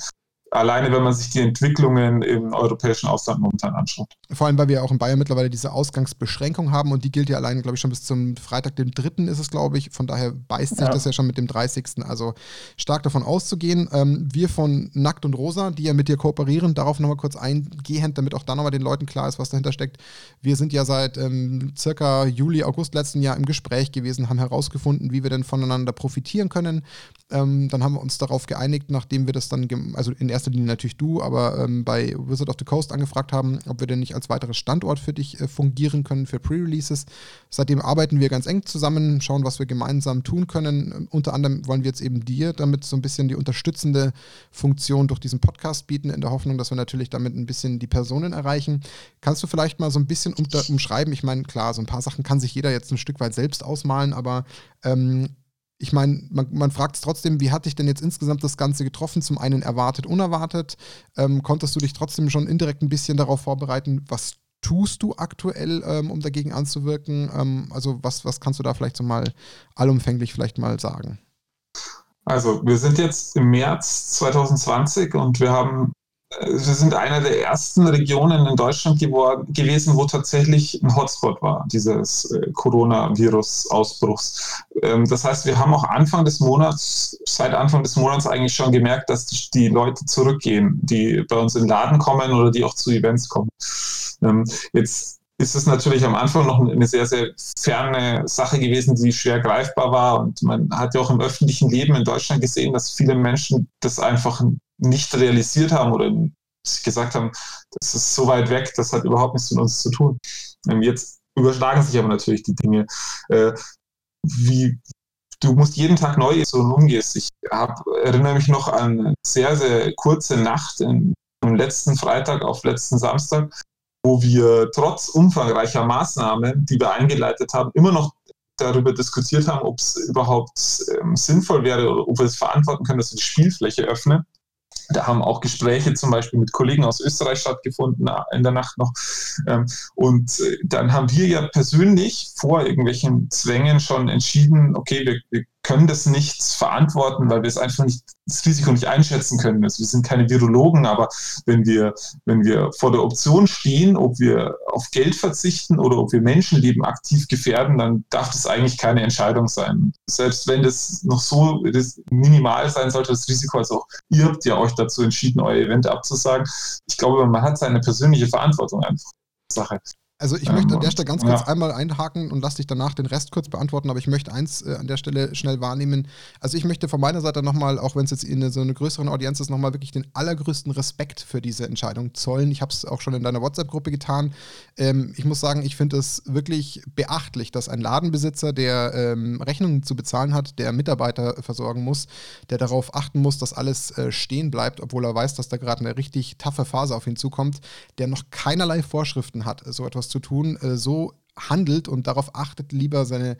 alleine wenn man sich die Entwicklungen im europäischen Ausland momentan anschaut. Vor allem, weil wir auch in Bayern mittlerweile diese Ausgangsbeschränkung haben und die gilt ja allein, glaube ich, schon bis zum Freitag, dem 3. ist es, glaube ich. Von daher beißt sich ja. das ja schon mit dem 30. Also stark davon auszugehen. Ähm, wir von Nackt und Rosa, die ja mit dir kooperieren, darauf nochmal kurz eingehend, damit auch dann nochmal den Leuten klar ist, was dahinter steckt. Wir sind ja seit ähm, circa Juli, August letzten Jahr im Gespräch gewesen, haben herausgefunden, wie wir denn voneinander profitieren können. Ähm, dann haben wir uns darauf geeinigt, nachdem wir das dann, also in erster Linie natürlich du, aber ähm, bei Wizard of the Coast angefragt haben, ob wir denn nicht als weiteres Standort für dich äh, fungieren können für Pre-Releases. Seitdem arbeiten wir ganz eng zusammen, schauen, was wir gemeinsam tun können. Ähm, unter anderem wollen wir jetzt eben dir damit so ein bisschen die unterstützende Funktion durch diesen Podcast bieten, in der Hoffnung, dass wir natürlich damit ein bisschen die Personen erreichen. Kannst du vielleicht mal so ein bisschen umschreiben? Ich meine, klar, so ein paar Sachen kann sich jeder jetzt ein Stück weit selbst ausmalen, aber ähm, ich meine, man, man fragt es trotzdem, wie hat dich denn jetzt insgesamt das Ganze getroffen? Zum einen erwartet, unerwartet. Ähm, konntest du dich trotzdem schon indirekt ein bisschen darauf vorbereiten, was tust du aktuell, ähm, um dagegen anzuwirken? Ähm, also was, was kannst du da vielleicht so mal allumfänglich vielleicht mal sagen? Also wir sind jetzt im März 2020 und wir haben wir sind einer der ersten Regionen in Deutschland gewesen, wo tatsächlich ein Hotspot war, dieses äh, Coronavirus-Ausbruchs. Ähm, das heißt, wir haben auch Anfang des Monats, seit Anfang des Monats eigentlich schon gemerkt, dass die, die Leute zurückgehen, die bei uns in den Laden kommen oder die auch zu Events kommen. Ähm, jetzt ist es natürlich am Anfang noch eine sehr, sehr ferne Sache gewesen, die schwer greifbar war. Und man hat ja auch im öffentlichen Leben in Deutschland gesehen, dass viele Menschen das einfach nicht realisiert haben oder gesagt haben, das ist so weit weg, das hat überhaupt nichts mit uns zu tun. Ähm, jetzt überschlagen sich aber natürlich die Dinge. Äh, wie du musst jeden Tag neu so umgehst. Ich hab, erinnere mich noch an eine sehr, sehr kurze Nacht in, am letzten Freitag auf letzten Samstag, wo wir trotz umfangreicher Maßnahmen, die wir eingeleitet haben, immer noch darüber diskutiert haben, ob es überhaupt ähm, sinnvoll wäre oder ob wir es verantworten können, dass wir die Spielfläche öffnen. Da haben auch Gespräche zum Beispiel mit Kollegen aus Österreich stattgefunden äh, in der Nacht noch. Ähm, und äh, dann haben wir ja persönlich vor irgendwelchen Zwängen schon entschieden, okay, wir, wir können das nicht verantworten, weil wir es einfach nicht, das Risiko nicht einschätzen können. Also wir sind keine Virologen, aber wenn wir, wenn wir vor der Option stehen, ob wir auf Geld verzichten oder ob wir Menschenleben aktiv gefährden, dann darf das eigentlich keine Entscheidung sein. Selbst wenn das noch so das minimal sein sollte, das Risiko, also auch ihr habt ja euch dazu entschieden, euer Event abzusagen. Ich glaube, man hat seine persönliche Verantwortung einfach. Sache. Also ich möchte an der Stelle ganz kurz ja. einmal einhaken und lass dich danach den Rest kurz beantworten, aber ich möchte eins äh, an der Stelle schnell wahrnehmen. Also ich möchte von meiner Seite nochmal, auch wenn es jetzt in so einer größeren Audienz ist, nochmal wirklich den allergrößten Respekt für diese Entscheidung zollen. Ich habe es auch schon in deiner WhatsApp-Gruppe getan. Ähm, ich muss sagen, ich finde es wirklich beachtlich, dass ein Ladenbesitzer, der ähm, Rechnungen zu bezahlen hat, der Mitarbeiter versorgen muss, der darauf achten muss, dass alles äh, stehen bleibt, obwohl er weiß, dass da gerade eine richtig taffe Phase auf ihn zukommt, der noch keinerlei Vorschriften hat, so etwas zu tun, äh, so handelt und darauf achtet, lieber seine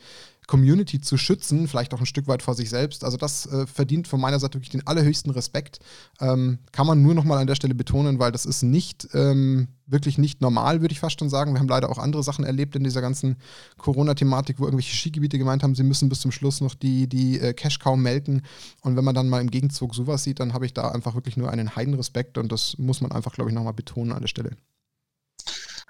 Community zu schützen, vielleicht auch ein Stück weit vor sich selbst. Also das äh, verdient von meiner Seite wirklich den allerhöchsten Respekt. Ähm, kann man nur nochmal an der Stelle betonen, weil das ist nicht, ähm, wirklich nicht normal, würde ich fast schon sagen. Wir haben leider auch andere Sachen erlebt in dieser ganzen Corona-Thematik, wo irgendwelche Skigebiete gemeint haben, sie müssen bis zum Schluss noch die, die äh, Cash-Cow melken. Und wenn man dann mal im Gegenzug sowas sieht, dann habe ich da einfach wirklich nur einen Heidenrespekt und das muss man einfach, glaube ich, nochmal betonen an der Stelle.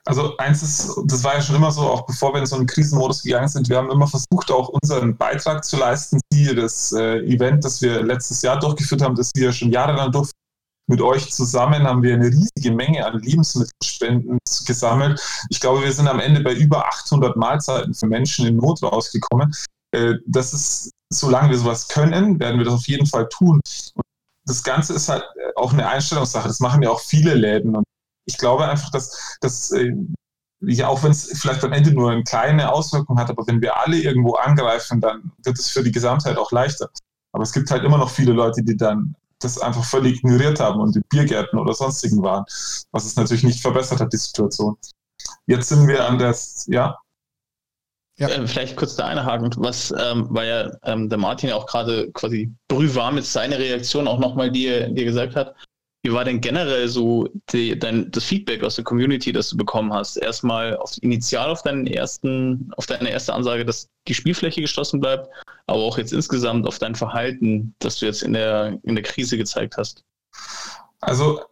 Also eins ist, das war ja schon immer so, auch bevor wir in so einen Krisenmodus gegangen sind, wir haben immer versucht, auch unseren Beitrag zu leisten. Hier das äh, Event, das wir letztes Jahr durchgeführt haben, das wir schon jahrelang durchführen. Mit euch zusammen haben wir eine riesige Menge an Lebensmittelspenden gesammelt. Ich glaube, wir sind am Ende bei über 800 Mahlzeiten für Menschen in Not rausgekommen. Äh, das ist, solange wir sowas können, werden wir das auf jeden Fall tun. Und das Ganze ist halt auch eine Einstellungssache. Das machen ja auch viele Läden. Und ich glaube einfach, dass, dass äh, ja, auch wenn es vielleicht am Ende nur eine kleine Auswirkung hat, aber wenn wir alle irgendwo angreifen, dann wird es für die Gesamtheit auch leichter. Aber es gibt halt immer noch viele Leute, die dann das einfach völlig ignoriert haben und in Biergärten oder sonstigen waren, was es natürlich nicht verbessert hat, die Situation. Jetzt sind wir an das, ja. Ja. Äh, vielleicht kurz da einhaken, was, ähm, weil ja ähm, der Martin auch gerade quasi brühwarm mit seiner Reaktion auch nochmal dir, dir gesagt hat, wie war denn generell so die, dein, das Feedback aus der Community, das du bekommen hast? Erstmal auf, initial auf deinen ersten, auf deine erste Ansage, dass die Spielfläche geschlossen bleibt, aber auch jetzt insgesamt auf dein Verhalten, das du jetzt in der, in der Krise gezeigt hast. Also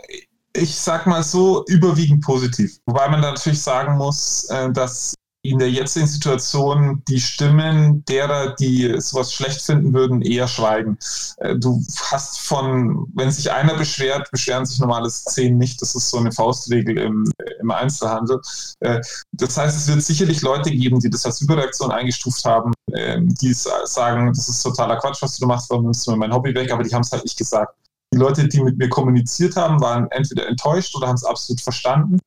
ich sag mal so, überwiegend positiv. Wobei man natürlich sagen muss, äh, dass in der jetzigen Situation die Stimmen derer, die sowas schlecht finden würden, eher schweigen. Äh, du hast von, wenn sich einer beschwert, beschweren sich normales zehn nicht. Das ist so eine Faustregel im, im Einzelhandel. Äh, das heißt, es wird sicherlich Leute geben, die das als Überreaktion eingestuft haben, ähm, die sagen, das ist totaler Quatsch, was du machst, warum nimmst du mir mein Hobby weg, aber die haben es halt nicht gesagt. Die Leute, die mit mir kommuniziert haben, waren entweder enttäuscht oder haben es absolut verstanden.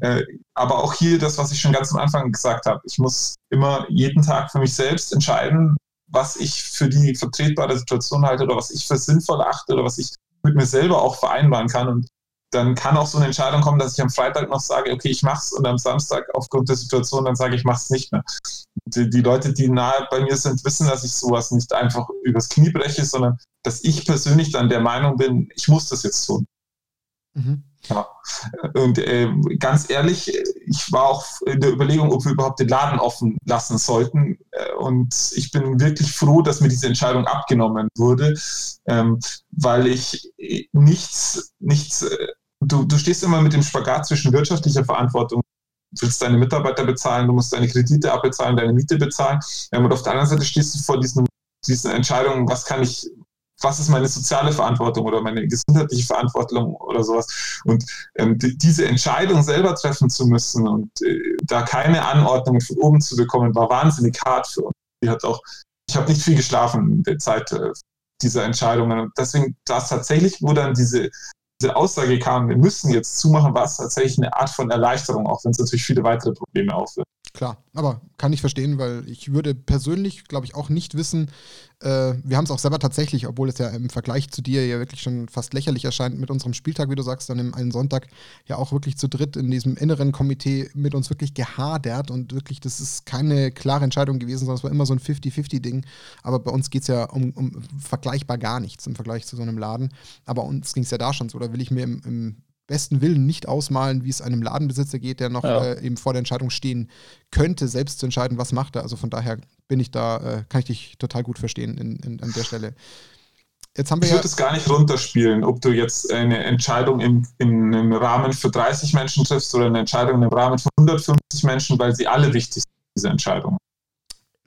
Äh, aber auch hier das, was ich schon ganz am Anfang gesagt habe. Ich muss immer jeden Tag für mich selbst entscheiden, was ich für die vertretbare Situation halte oder was ich für sinnvoll achte oder was ich mit mir selber auch vereinbaren kann. Und dann kann auch so eine Entscheidung kommen, dass ich am Freitag noch sage, okay, ich mach's und am Samstag aufgrund der Situation dann sage ich, mach's nicht mehr. Die, die, Leute, die nahe bei mir sind, wissen, dass ich sowas nicht einfach übers Knie breche, sondern dass ich persönlich dann der Meinung bin, ich muss das jetzt tun. Mhm. Ja. Und äh, ganz ehrlich, ich war auch in der Überlegung, ob wir überhaupt den Laden offen lassen sollten. Äh, und ich bin wirklich froh, dass mir diese Entscheidung abgenommen wurde, ähm, weil ich nichts, nichts, äh, du, du stehst immer mit dem Spagat zwischen wirtschaftlicher Verantwortung du willst deine Mitarbeiter bezahlen, du musst deine Kredite abbezahlen, deine Miete bezahlen. Und auf der anderen Seite stehst du vor diesen, diesen Entscheidungen, was kann ich, was ist meine soziale Verantwortung oder meine gesundheitliche Verantwortung oder sowas. Und ähm, die, diese Entscheidung selber treffen zu müssen und äh, da keine Anordnungen von oben zu bekommen, war wahnsinnig hart für uns. Die hat auch, ich habe nicht viel geschlafen in der Zeit äh, dieser Entscheidungen. Und deswegen, das tatsächlich, wo dann diese, diese Aussage kam, wir müssen jetzt zumachen, war es tatsächlich eine Art von Erleichterung, auch wenn es natürlich viele weitere Probleme aufwirft. Klar, aber kann ich verstehen, weil ich würde persönlich, glaube ich, auch nicht wissen, äh, wir haben es auch selber tatsächlich, obwohl es ja im Vergleich zu dir ja wirklich schon fast lächerlich erscheint, mit unserem Spieltag, wie du sagst, dann einen Sonntag ja auch wirklich zu dritt in diesem inneren Komitee mit uns wirklich gehadert und wirklich, das ist keine klare Entscheidung gewesen, sondern es war immer so ein 50-50-Ding. Aber bei uns geht es ja um, um, vergleichbar gar nichts im Vergleich zu so einem Laden. Aber uns ging es ja da schon so, da will ich mir im, im besten Willen nicht ausmalen, wie es einem Ladenbesitzer geht, der noch ja. äh, eben vor der Entscheidung stehen könnte, selbst zu entscheiden, was macht er. Also von daher bin ich da, äh, kann ich dich total gut verstehen in, in, an der Stelle. Jetzt haben wir ich würde es gar nicht runterspielen, ob du jetzt eine Entscheidung im, in einem Rahmen für 30 Menschen triffst oder eine Entscheidung im Rahmen von 150 Menschen, weil sie alle wichtig sind, diese Entscheidungen.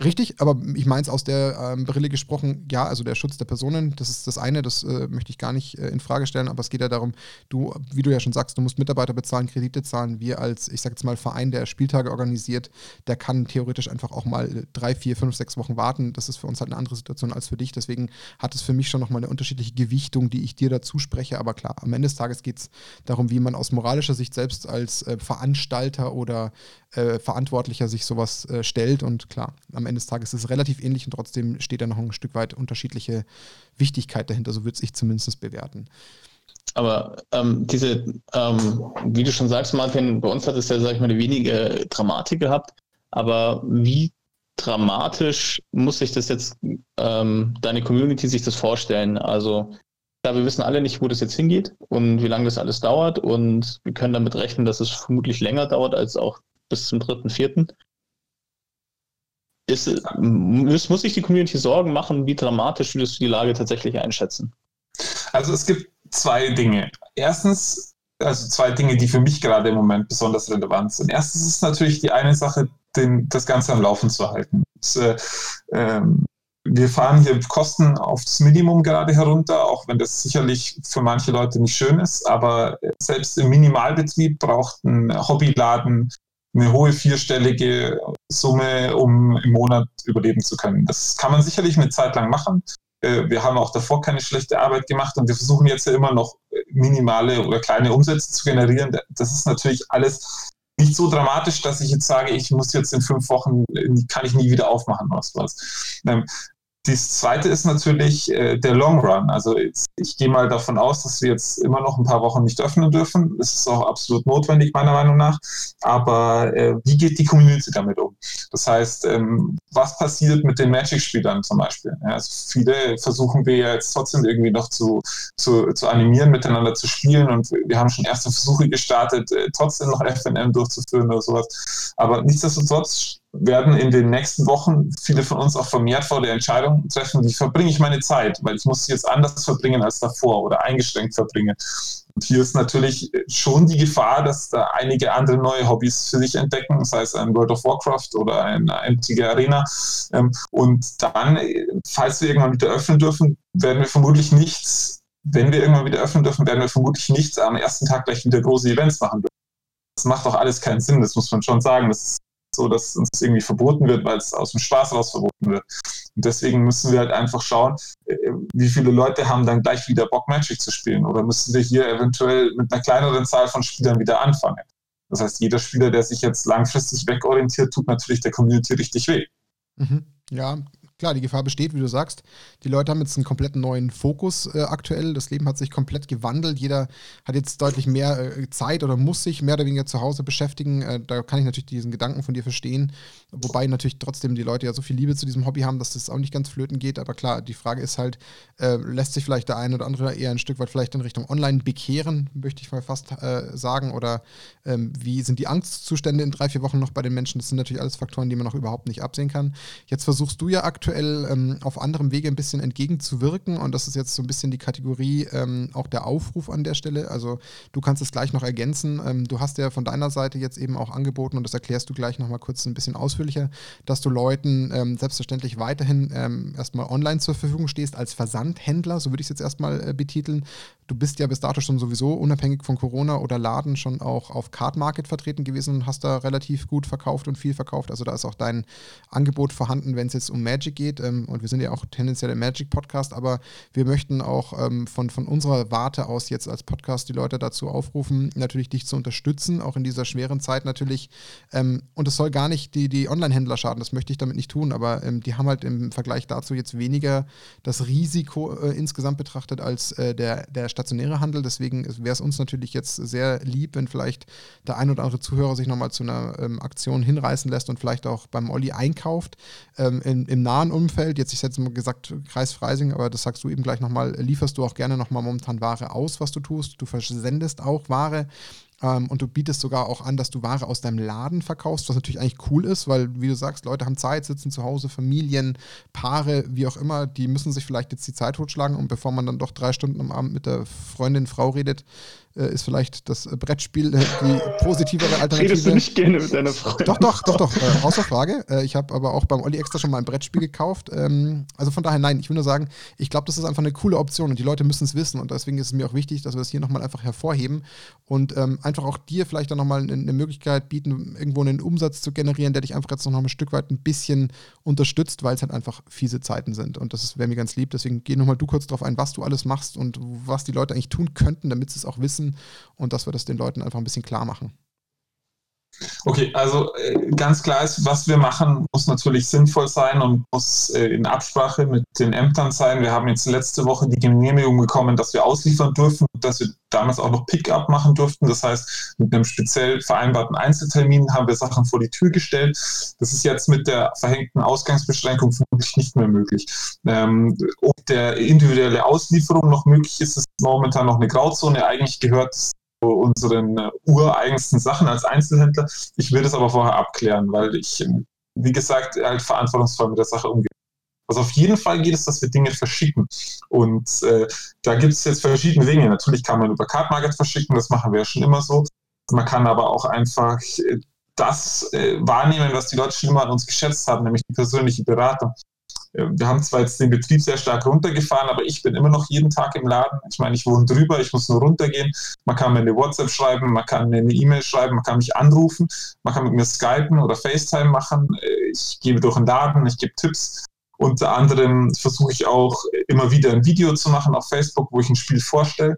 Richtig, aber ich meine es aus der ähm, Brille gesprochen, ja, also der Schutz der Personen, das ist das eine, das äh, möchte ich gar nicht äh, in Frage stellen, aber es geht ja darum, du, wie du ja schon sagst, du musst Mitarbeiter bezahlen, Kredite zahlen. Wir als, ich sag jetzt mal, Verein, der Spieltage organisiert, der kann theoretisch einfach auch mal drei, vier, fünf, sechs Wochen warten. Das ist für uns halt eine andere Situation als für dich. Deswegen hat es für mich schon nochmal eine unterschiedliche Gewichtung, die ich dir dazu spreche. Aber klar, am Ende des Tages geht es darum, wie man aus moralischer Sicht selbst als äh, Veranstalter oder äh, Verantwortlicher sich sowas äh, stellt. Und klar, am Ende des Tages ist es relativ ähnlich und trotzdem steht da noch ein Stück weit unterschiedliche Wichtigkeit dahinter. So würde ich zumindest bewerten. Aber ähm, diese, ähm, wie du schon sagst, Martin, bei uns hat es ja, sag ich mal, eine wenige Dramatik gehabt. Aber wie dramatisch muss sich das jetzt, ähm, deine Community sich das vorstellen? Also, ja, wir wissen alle nicht, wo das jetzt hingeht und wie lange das alles dauert. Und wir können damit rechnen, dass es vermutlich länger dauert als auch bis zum 3.4. Ist, muss, muss sich die Community Sorgen machen, wie dramatisch würdest du die Lage tatsächlich einschätzen? Also es gibt zwei Dinge. Erstens, also zwei Dinge, die für mich gerade im Moment besonders relevant sind. Erstens ist natürlich die eine Sache, den, das Ganze am Laufen zu halten. Und, äh, ähm, wir fahren hier Kosten aufs Minimum gerade herunter, auch wenn das sicherlich für manche Leute nicht schön ist. Aber selbst im Minimalbetrieb braucht ein Hobbyladen eine hohe vierstellige Summe, um im Monat überleben zu können. Das kann man sicherlich eine Zeit lang machen. Äh, wir haben auch davor keine schlechte Arbeit gemacht und wir versuchen jetzt ja immer noch minimale oder kleine Umsätze zu generieren. Das ist natürlich alles nicht so dramatisch, dass ich jetzt sage, ich muss jetzt in fünf Wochen, kann ich nie wieder aufmachen oder sowas. Ähm, das zweite ist natürlich äh, der Long Run. Also ich gehe mal davon aus, dass wir jetzt immer noch ein paar Wochen nicht öffnen dürfen. Das ist auch absolut notwendig, meiner Meinung nach. Aber äh, wie geht die Community damit um? Das heißt, ähm, was passiert mit den Magic-Spielern zum Beispiel? Ja, also viele versuchen wir ja jetzt trotzdem irgendwie noch zu, zu, zu animieren, miteinander zu spielen. Und wir haben schon erste Versuche gestartet, äh, trotzdem noch FNM durchzuführen oder sowas. Aber nichtsdestotrotz werden in den nächsten Wochen viele von uns auch vermehrt vor der Entscheidung treffen, wie verbringe ich meine Zeit, weil ich muss sie jetzt anders verbringen als davor oder eingeschränkt verbringen. Und hier ist natürlich schon die Gefahr, dass da einige andere neue Hobbys für sich entdecken, sei es ein World of Warcraft oder eine einzige Arena. Ähm, und dann, falls wir irgendwann wieder öffnen dürfen, werden wir vermutlich nichts, wenn wir irgendwann wieder öffnen dürfen, werden wir vermutlich nichts am ersten Tag gleich wieder große Events machen dürfen. Das macht doch alles keinen Sinn, das muss man schon sagen. Das so, dass uns irgendwie verboten wird, weil es aus dem Spaß raus verboten wird. Und deswegen müssen wir halt einfach schauen, äh, wie viele Leute haben dann gleich wieder Bock, Magic zu spielen. Oder müssen wir hier eventuell mit einer kleineren Zahl von Spielern wieder anfangen. Das heißt, jeder Spieler, der sich jetzt langfristig wegorientiert, tut natürlich der Community richtig weh. Mhm. Ja, klar, die Gefahr besteht, wie du sagst. Die Leute haben jetzt einen komplett neuen Fokus äh, aktuell. Das Leben hat sich komplett gewandelt. Jeder hat jetzt deutlich mehr äh, Zeit oder muss sich mehr oder weniger zu Hause beschäftigen. Äh, da kann ich natürlich diesen Gedanken von dir verstehen. Wobei natürlich trotzdem die Leute ja so viel Liebe zu diesem Hobby haben, dass das auch nicht ganz flöten geht. Aber klar, die Frage ist halt, äh, lässt sich vielleicht der eine oder andere eher ein Stück weit vielleicht in Richtung Online bekehren, möchte ich mal fast äh, sagen. Oder ähm, wie sind die Angstzustände in drei, vier Wochen noch bei den Menschen? Das sind natürlich alles Faktoren, die man noch überhaupt nicht absehen kann. Jetzt versuchst du ja aktuell ähm, auf anderem Wege ein bisschen entgegenzuwirken und das ist jetzt so ein bisschen die Kategorie ähm, auch der Aufruf an der Stelle. Also du kannst es gleich noch ergänzen. Ähm, du hast ja von deiner Seite jetzt eben auch angeboten und das erklärst du gleich nochmal kurz ein bisschen ausführlicher, dass du Leuten ähm, selbstverständlich weiterhin ähm, erstmal online zur Verfügung stehst als Versandhändler, so würde ich es jetzt erstmal äh, betiteln. Du bist ja bis dato schon sowieso unabhängig von Corona oder Laden schon auch auf Card Market vertreten gewesen und hast da relativ gut verkauft und viel verkauft. Also da ist auch dein Angebot vorhanden, wenn es jetzt um Magic geht. Ähm, und wir sind ja auch tendenziell der Magic Podcast, aber wir möchten auch ähm, von, von unserer Warte aus jetzt als Podcast die Leute dazu aufrufen, natürlich dich zu unterstützen, auch in dieser schweren Zeit natürlich. Ähm, und es soll gar nicht die, die Online-Händler schaden, das möchte ich damit nicht tun, aber die haben halt im Vergleich dazu jetzt weniger das Risiko äh, insgesamt betrachtet als äh, der, der stationäre Handel. Deswegen wäre es uns natürlich jetzt sehr lieb, wenn vielleicht der ein oder andere Zuhörer sich nochmal zu einer ähm, Aktion hinreißen lässt und vielleicht auch beim Olli einkauft. Ähm, in, Im nahen Umfeld, jetzt ich hätte mal gesagt Kreis Freising, aber das sagst du eben gleich nochmal, lieferst du auch gerne nochmal momentan Ware aus, was du tust. Du versendest auch Ware. Ähm, und du bietest sogar auch an, dass du Ware aus deinem Laden verkaufst, was natürlich eigentlich cool ist, weil, wie du sagst, Leute haben Zeit, sitzen zu Hause, Familien, Paare, wie auch immer, die müssen sich vielleicht jetzt die Zeit totschlagen und bevor man dann doch drei Stunden am Abend mit der Freundin, Frau redet, ist vielleicht das Brettspiel äh, die positivere Alternative. Redest du nicht gerne mit deiner Freundin? Doch, doch, doch, doch, äh, außer Frage. Äh, ich habe aber auch beim Olli extra schon mal ein Brettspiel gekauft. Ähm, also von daher, nein, ich will nur sagen, ich glaube, das ist einfach eine coole Option und die Leute müssen es wissen und deswegen ist es mir auch wichtig, dass wir das hier nochmal einfach hervorheben und ähm, einfach auch dir vielleicht dann nochmal eine, eine Möglichkeit bieten, irgendwo einen Umsatz zu generieren, der dich einfach jetzt noch ein Stück weit ein bisschen unterstützt, weil es halt einfach fiese Zeiten sind und das wäre mir ganz lieb. Deswegen geh nochmal du kurz darauf ein, was du alles machst und was die Leute eigentlich tun könnten, damit sie es auch wissen nutzen und dass wir das den Leuten einfach ein bisschen klar machen. Okay, also äh, ganz klar ist, was wir machen, muss natürlich sinnvoll sein und muss äh, in Absprache mit den Ämtern sein. Wir haben jetzt letzte Woche die Genehmigung bekommen, dass wir ausliefern dürfen dass wir damals auch noch Pickup machen durften. Das heißt, mit einem speziell vereinbarten Einzeltermin haben wir Sachen vor die Tür gestellt. Das ist jetzt mit der verhängten Ausgangsbeschränkung vermutlich nicht mehr möglich. Ähm, ob der individuelle Auslieferung noch möglich ist, ist momentan noch eine Grauzone. Eigentlich gehört unseren äh, ureigensten Sachen als Einzelhändler. Ich will das aber vorher abklären, weil ich, wie gesagt, halt verantwortungsvoll mit der Sache umgehe. Also auf jeden Fall geht es, dass wir Dinge verschicken. Und äh, da gibt es jetzt verschiedene Dinge. Natürlich kann man über Card Market verschicken, das machen wir ja schon immer so. Man kann aber auch einfach äh, das äh, wahrnehmen, was die Leute schon immer an uns geschätzt haben, nämlich die persönliche Beratung. Äh, wir haben zwar jetzt den Betrieb sehr stark runtergefahren, aber ich bin immer noch jeden Tag im Laden. Ich meine, ich wohne drüber, ich muss nur runtergehen. Man kann mir eine WhatsApp schreiben, man kann mir eine E-Mail schreiben, man kann mich anrufen, man kann mit mir Skypen oder FaceTime machen. Äh, ich gebe durch den Laden, ich gebe Tipps. Unter anderem versuche ich auch immer wieder ein Video zu machen auf Facebook, wo ich ein Spiel vorstelle.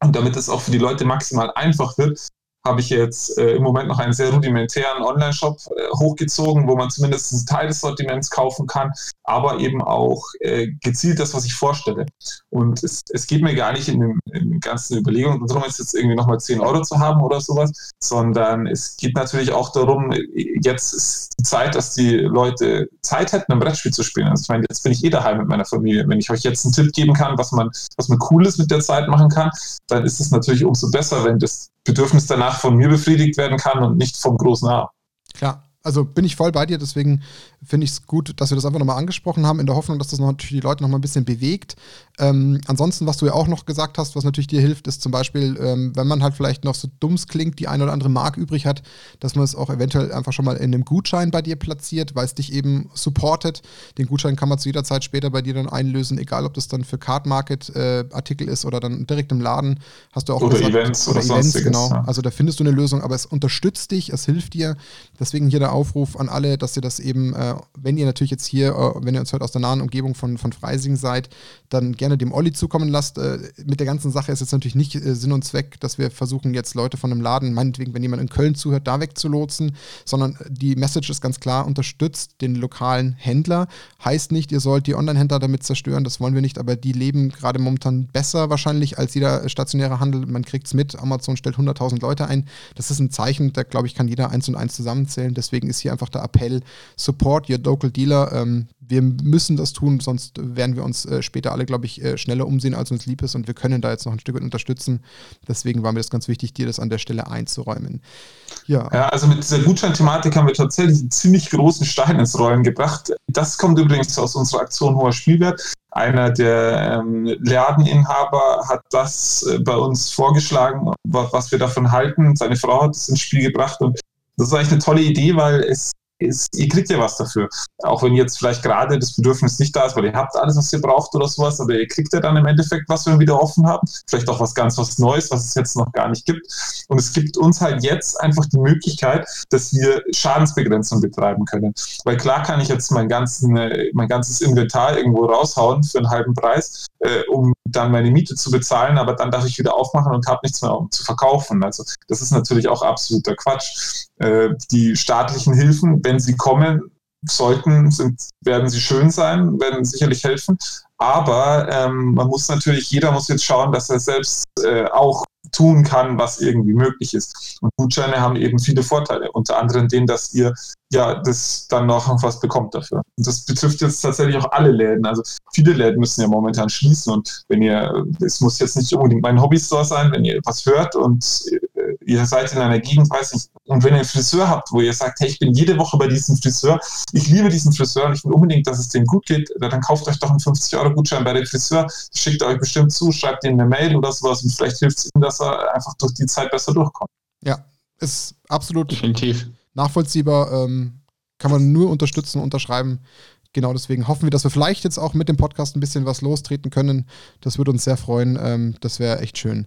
Und damit es auch für die Leute maximal einfach wird, habe ich jetzt äh, im Moment noch einen sehr rudimentären Online-Shop äh, hochgezogen, wo man zumindest einen Teil des Sortiments kaufen kann, aber eben auch äh, gezielt das, was ich vorstelle. Und es, es geht mir gar nicht in den, in den ganzen Überlegungen darum, jetzt irgendwie nochmal 10 Euro zu haben oder sowas, sondern es geht natürlich auch darum, jetzt ist die Zeit, dass die Leute Zeit hätten, ein Brettspiel zu spielen. Also ich meine, jetzt bin ich eh daheim mit meiner Familie. Wenn ich euch jetzt einen Tipp geben kann, was man, was man Cooles mit der Zeit machen kann, dann ist es natürlich umso besser, wenn das Bedürfnis danach von mir befriedigt werden kann und nicht vom großen A. Klar, also bin ich voll bei dir, deswegen finde ich es gut, dass wir das einfach nochmal angesprochen haben, in der Hoffnung, dass das natürlich die Leute nochmal ein bisschen bewegt. Ähm, ansonsten, was du ja auch noch gesagt hast, was natürlich dir hilft, ist zum Beispiel, ähm, wenn man halt vielleicht noch so dumms klingt, die eine oder andere Mark übrig hat, dass man es auch eventuell einfach schon mal in einem Gutschein bei dir platziert, weil es dich eben supportet. Den Gutschein kann man zu jeder Zeit später bei dir dann einlösen, egal ob das dann für Card Market äh, Artikel ist oder dann direkt im Laden. Hast du auch oder gesagt, Events oder, oder Events, genau. Ja. Also da findest du eine Lösung, aber es unterstützt dich, es hilft dir. Deswegen hier der Aufruf an alle, dass ihr das eben, äh, wenn ihr natürlich jetzt hier, äh, wenn ihr uns hört aus der nahen Umgebung von, von Freising seid, dann gerne dem Olli zukommen lasst. Äh, mit der ganzen Sache ist jetzt natürlich nicht äh, Sinn und Zweck, dass wir versuchen, jetzt Leute von einem Laden, meinetwegen, wenn jemand in Köln zuhört, da wegzulotsen, sondern die Message ist ganz klar, unterstützt den lokalen Händler. Heißt nicht, ihr sollt die Online-Händler damit zerstören, das wollen wir nicht, aber die leben gerade momentan besser wahrscheinlich als jeder stationäre Handel. Man kriegt es mit, Amazon stellt 100.000 Leute ein. Das ist ein Zeichen, da glaube ich, kann jeder eins und eins zusammenzählen. Deswegen ist hier einfach der Appell, support your local dealer. Ähm, wir müssen das tun, sonst werden wir uns äh, später alle, glaube ich, äh, schneller umsehen, als uns lieb ist und wir können da jetzt noch ein Stück weit unterstützen. Deswegen war mir das ganz wichtig, dir das an der Stelle einzuräumen. Ja, ja also mit dieser Gutscheinthematik haben wir tatsächlich einen ziemlich großen Stein ins Rollen gebracht. Das kommt übrigens aus unserer Aktion Hoher Spielwert. Einer der ähm, Ladeninhaber hat das äh, bei uns vorgeschlagen, was wir davon halten. Seine Frau hat es ins Spiel gebracht und das ist eigentlich eine tolle Idee, weil es ist, ihr kriegt ja was dafür. Auch wenn jetzt vielleicht gerade das Bedürfnis nicht da ist, weil ihr habt alles, was ihr braucht oder sowas, aber ihr kriegt ja dann im Endeffekt was, wenn wir wieder offen haben. Vielleicht auch was ganz was Neues, was es jetzt noch gar nicht gibt. Und es gibt uns halt jetzt einfach die Möglichkeit, dass wir Schadensbegrenzung betreiben können. Weil klar kann ich jetzt mein, ganzen, äh, mein ganzes Inventar irgendwo raushauen für einen halben Preis, äh, um dann meine Miete zu bezahlen, aber dann darf ich wieder aufmachen und habe nichts mehr um zu verkaufen. Also das ist natürlich auch absoluter Quatsch. Äh, die staatlichen Hilfen, wenn sie kommen sollten, sind, werden sie schön sein, werden sicherlich helfen. Aber ähm, man muss natürlich, jeder muss jetzt schauen, dass er selbst äh, auch tun kann, was irgendwie möglich ist. Und Gutscheine haben eben viele Vorteile, unter anderem den, dass ihr ja das dann noch was bekommt dafür. Und das betrifft jetzt tatsächlich auch alle Läden. Also viele Läden müssen ja momentan schließen und wenn ihr, es muss jetzt nicht unbedingt mein Hobbystore sein, wenn ihr was hört und äh, ihr seid in einer Gegend, weiß nicht, und wenn ihr einen Friseur habt, wo ihr sagt, hey, ich bin jede Woche bei diesem Friseur, ich liebe diesen Friseur und ich will unbedingt, dass es dem gut geht, dann kauft euch doch einen 50-Euro-Gutschein bei dem Friseur, schickt er euch bestimmt zu, schreibt ihm eine Mail oder sowas und vielleicht hilft es ihm, dass er einfach durch die Zeit besser durchkommt. Ja, ist absolut Definitiv. Nachvollziehbar. Ähm, kann man nur unterstützen, unterschreiben. Genau deswegen hoffen wir, dass wir vielleicht jetzt auch mit dem Podcast ein bisschen was lostreten können. Das würde uns sehr freuen. Ähm, das wäre echt schön.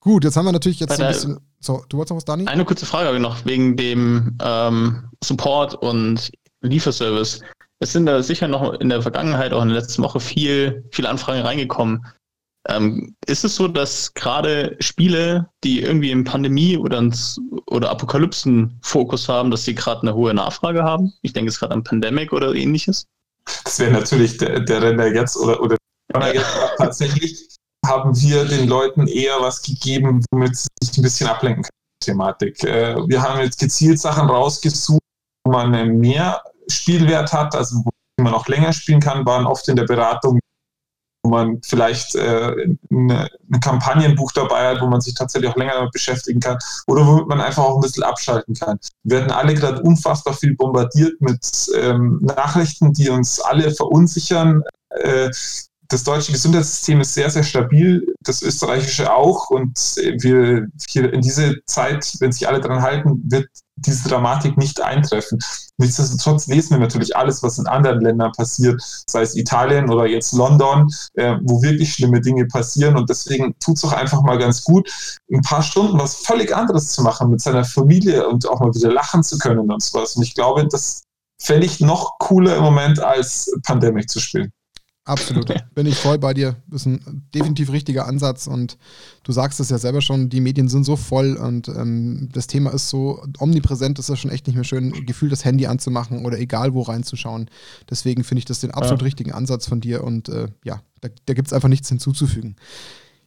Gut, jetzt haben wir natürlich jetzt so ein bisschen. So, du wolltest noch was, Dani? Eine kurze Frage noch wegen dem ähm, Support und Lieferservice. Es sind da sicher noch in der Vergangenheit, auch in der letzten Woche, viel, viele Anfragen reingekommen. Ähm, ist es so, dass gerade Spiele, die irgendwie im Pandemie- oder, oder Apokalypsen-Fokus haben, dass sie gerade eine hohe Nachfrage haben? Ich denke jetzt gerade an Pandemic oder ähnliches. Das wäre natürlich der, der Renner jetzt oder, oder jetzt tatsächlich haben wir den Leuten eher was gegeben, womit sie sich ein bisschen ablenken können. Thematik. Äh, wir haben jetzt gezielt Sachen rausgesucht, wo man mehr Spielwert hat, also wo man auch länger spielen kann, waren oft in der Beratung, wo man vielleicht äh, eine, ein Kampagnenbuch dabei hat, wo man sich tatsächlich auch länger damit beschäftigen kann oder womit man einfach auch ein bisschen abschalten kann. Wir werden alle gerade unfassbar viel bombardiert mit ähm, Nachrichten, die uns alle verunsichern. Äh, das deutsche Gesundheitssystem ist sehr, sehr stabil, das österreichische auch. Und wir hier in diese Zeit, wenn sich alle daran halten, wird diese Dramatik nicht eintreffen. Nichtsdestotrotz lesen wir natürlich alles, was in anderen Ländern passiert, sei es Italien oder jetzt London, äh, wo wirklich schlimme Dinge passieren. Und deswegen tut es auch einfach mal ganz gut, ein paar Stunden was völlig anderes zu machen mit seiner Familie und auch mal wieder lachen zu können und sowas. Und ich glaube, das fände ich noch cooler im Moment als Pandemic zu spielen. Absolut. Bin ich voll bei dir. Das ist ein definitiv richtiger Ansatz und du sagst es ja selber schon, die Medien sind so voll und ähm, das Thema ist so omnipräsent, ist das schon echt nicht mehr schön, Gefühl das Handy anzumachen oder egal wo reinzuschauen. Deswegen finde ich das den absolut ja. richtigen Ansatz von dir und äh, ja, da, da gibt es einfach nichts hinzuzufügen.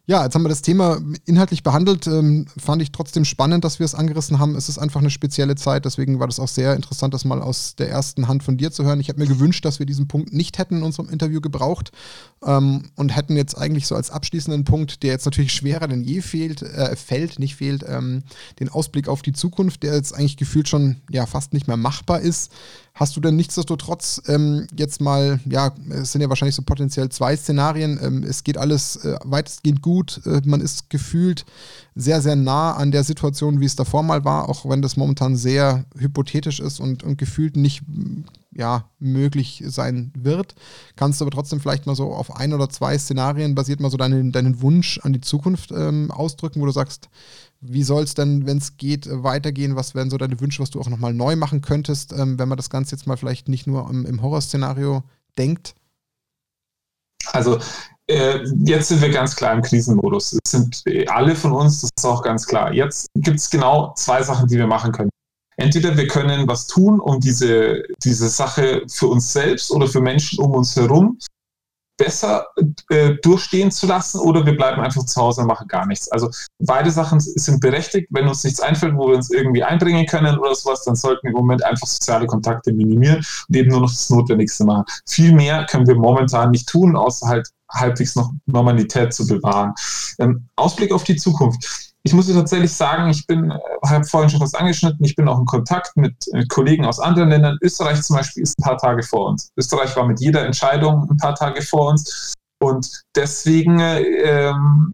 Ja, jetzt haben wir das Thema inhaltlich behandelt. Ähm, fand ich trotzdem spannend, dass wir es angerissen haben. Es ist einfach eine spezielle Zeit, deswegen war das auch sehr interessant, das mal aus der ersten Hand von dir zu hören. Ich hätte mir gewünscht, dass wir diesen Punkt nicht hätten in unserem Interview gebraucht ähm, und hätten jetzt eigentlich so als abschließenden Punkt, der jetzt natürlich schwerer denn je fehlt, äh, fällt, nicht fehlt, ähm, den Ausblick auf die Zukunft, der jetzt eigentlich gefühlt schon ja fast nicht mehr machbar ist. Hast du denn nichtsdestotrotz ähm, jetzt mal, ja, es sind ja wahrscheinlich so potenziell zwei Szenarien. Ähm, es geht alles äh, weitestgehend gut. Äh, man ist gefühlt sehr, sehr nah an der Situation, wie es davor mal war, auch wenn das momentan sehr hypothetisch ist und, und gefühlt nicht ja, möglich sein wird. Kannst du aber trotzdem vielleicht mal so auf ein oder zwei Szenarien basiert mal so deinen, deinen Wunsch an die Zukunft ähm, ausdrücken, wo du sagst, wie soll es denn, wenn es geht, weitergehen? Was wären so deine Wünsche, was du auch nochmal neu machen könntest, ähm, wenn man das Ganze jetzt mal vielleicht nicht nur im, im Horrorszenario denkt? Also äh, jetzt sind wir ganz klar im Krisenmodus. Es sind alle von uns, das ist auch ganz klar. Jetzt gibt es genau zwei Sachen, die wir machen können. Entweder wir können was tun, um diese, diese Sache für uns selbst oder für Menschen um uns herum besser äh, durchstehen zu lassen oder wir bleiben einfach zu Hause und machen gar nichts. Also beide Sachen sind berechtigt. Wenn uns nichts einfällt, wo wir uns irgendwie einbringen können oder sowas, dann sollten wir im Moment einfach soziale Kontakte minimieren und eben nur noch das Notwendigste machen. Viel mehr können wir momentan nicht tun, außer halt halbwegs noch Normalität zu bewahren. Ähm, Ausblick auf die Zukunft ich muss tatsächlich sagen, ich bin, äh, habe vorhin schon was angeschnitten, ich bin auch in Kontakt mit, mit, Kollegen aus anderen Ländern. Österreich zum Beispiel ist ein paar Tage vor uns. Österreich war mit jeder Entscheidung ein paar Tage vor uns. Und deswegen ähm,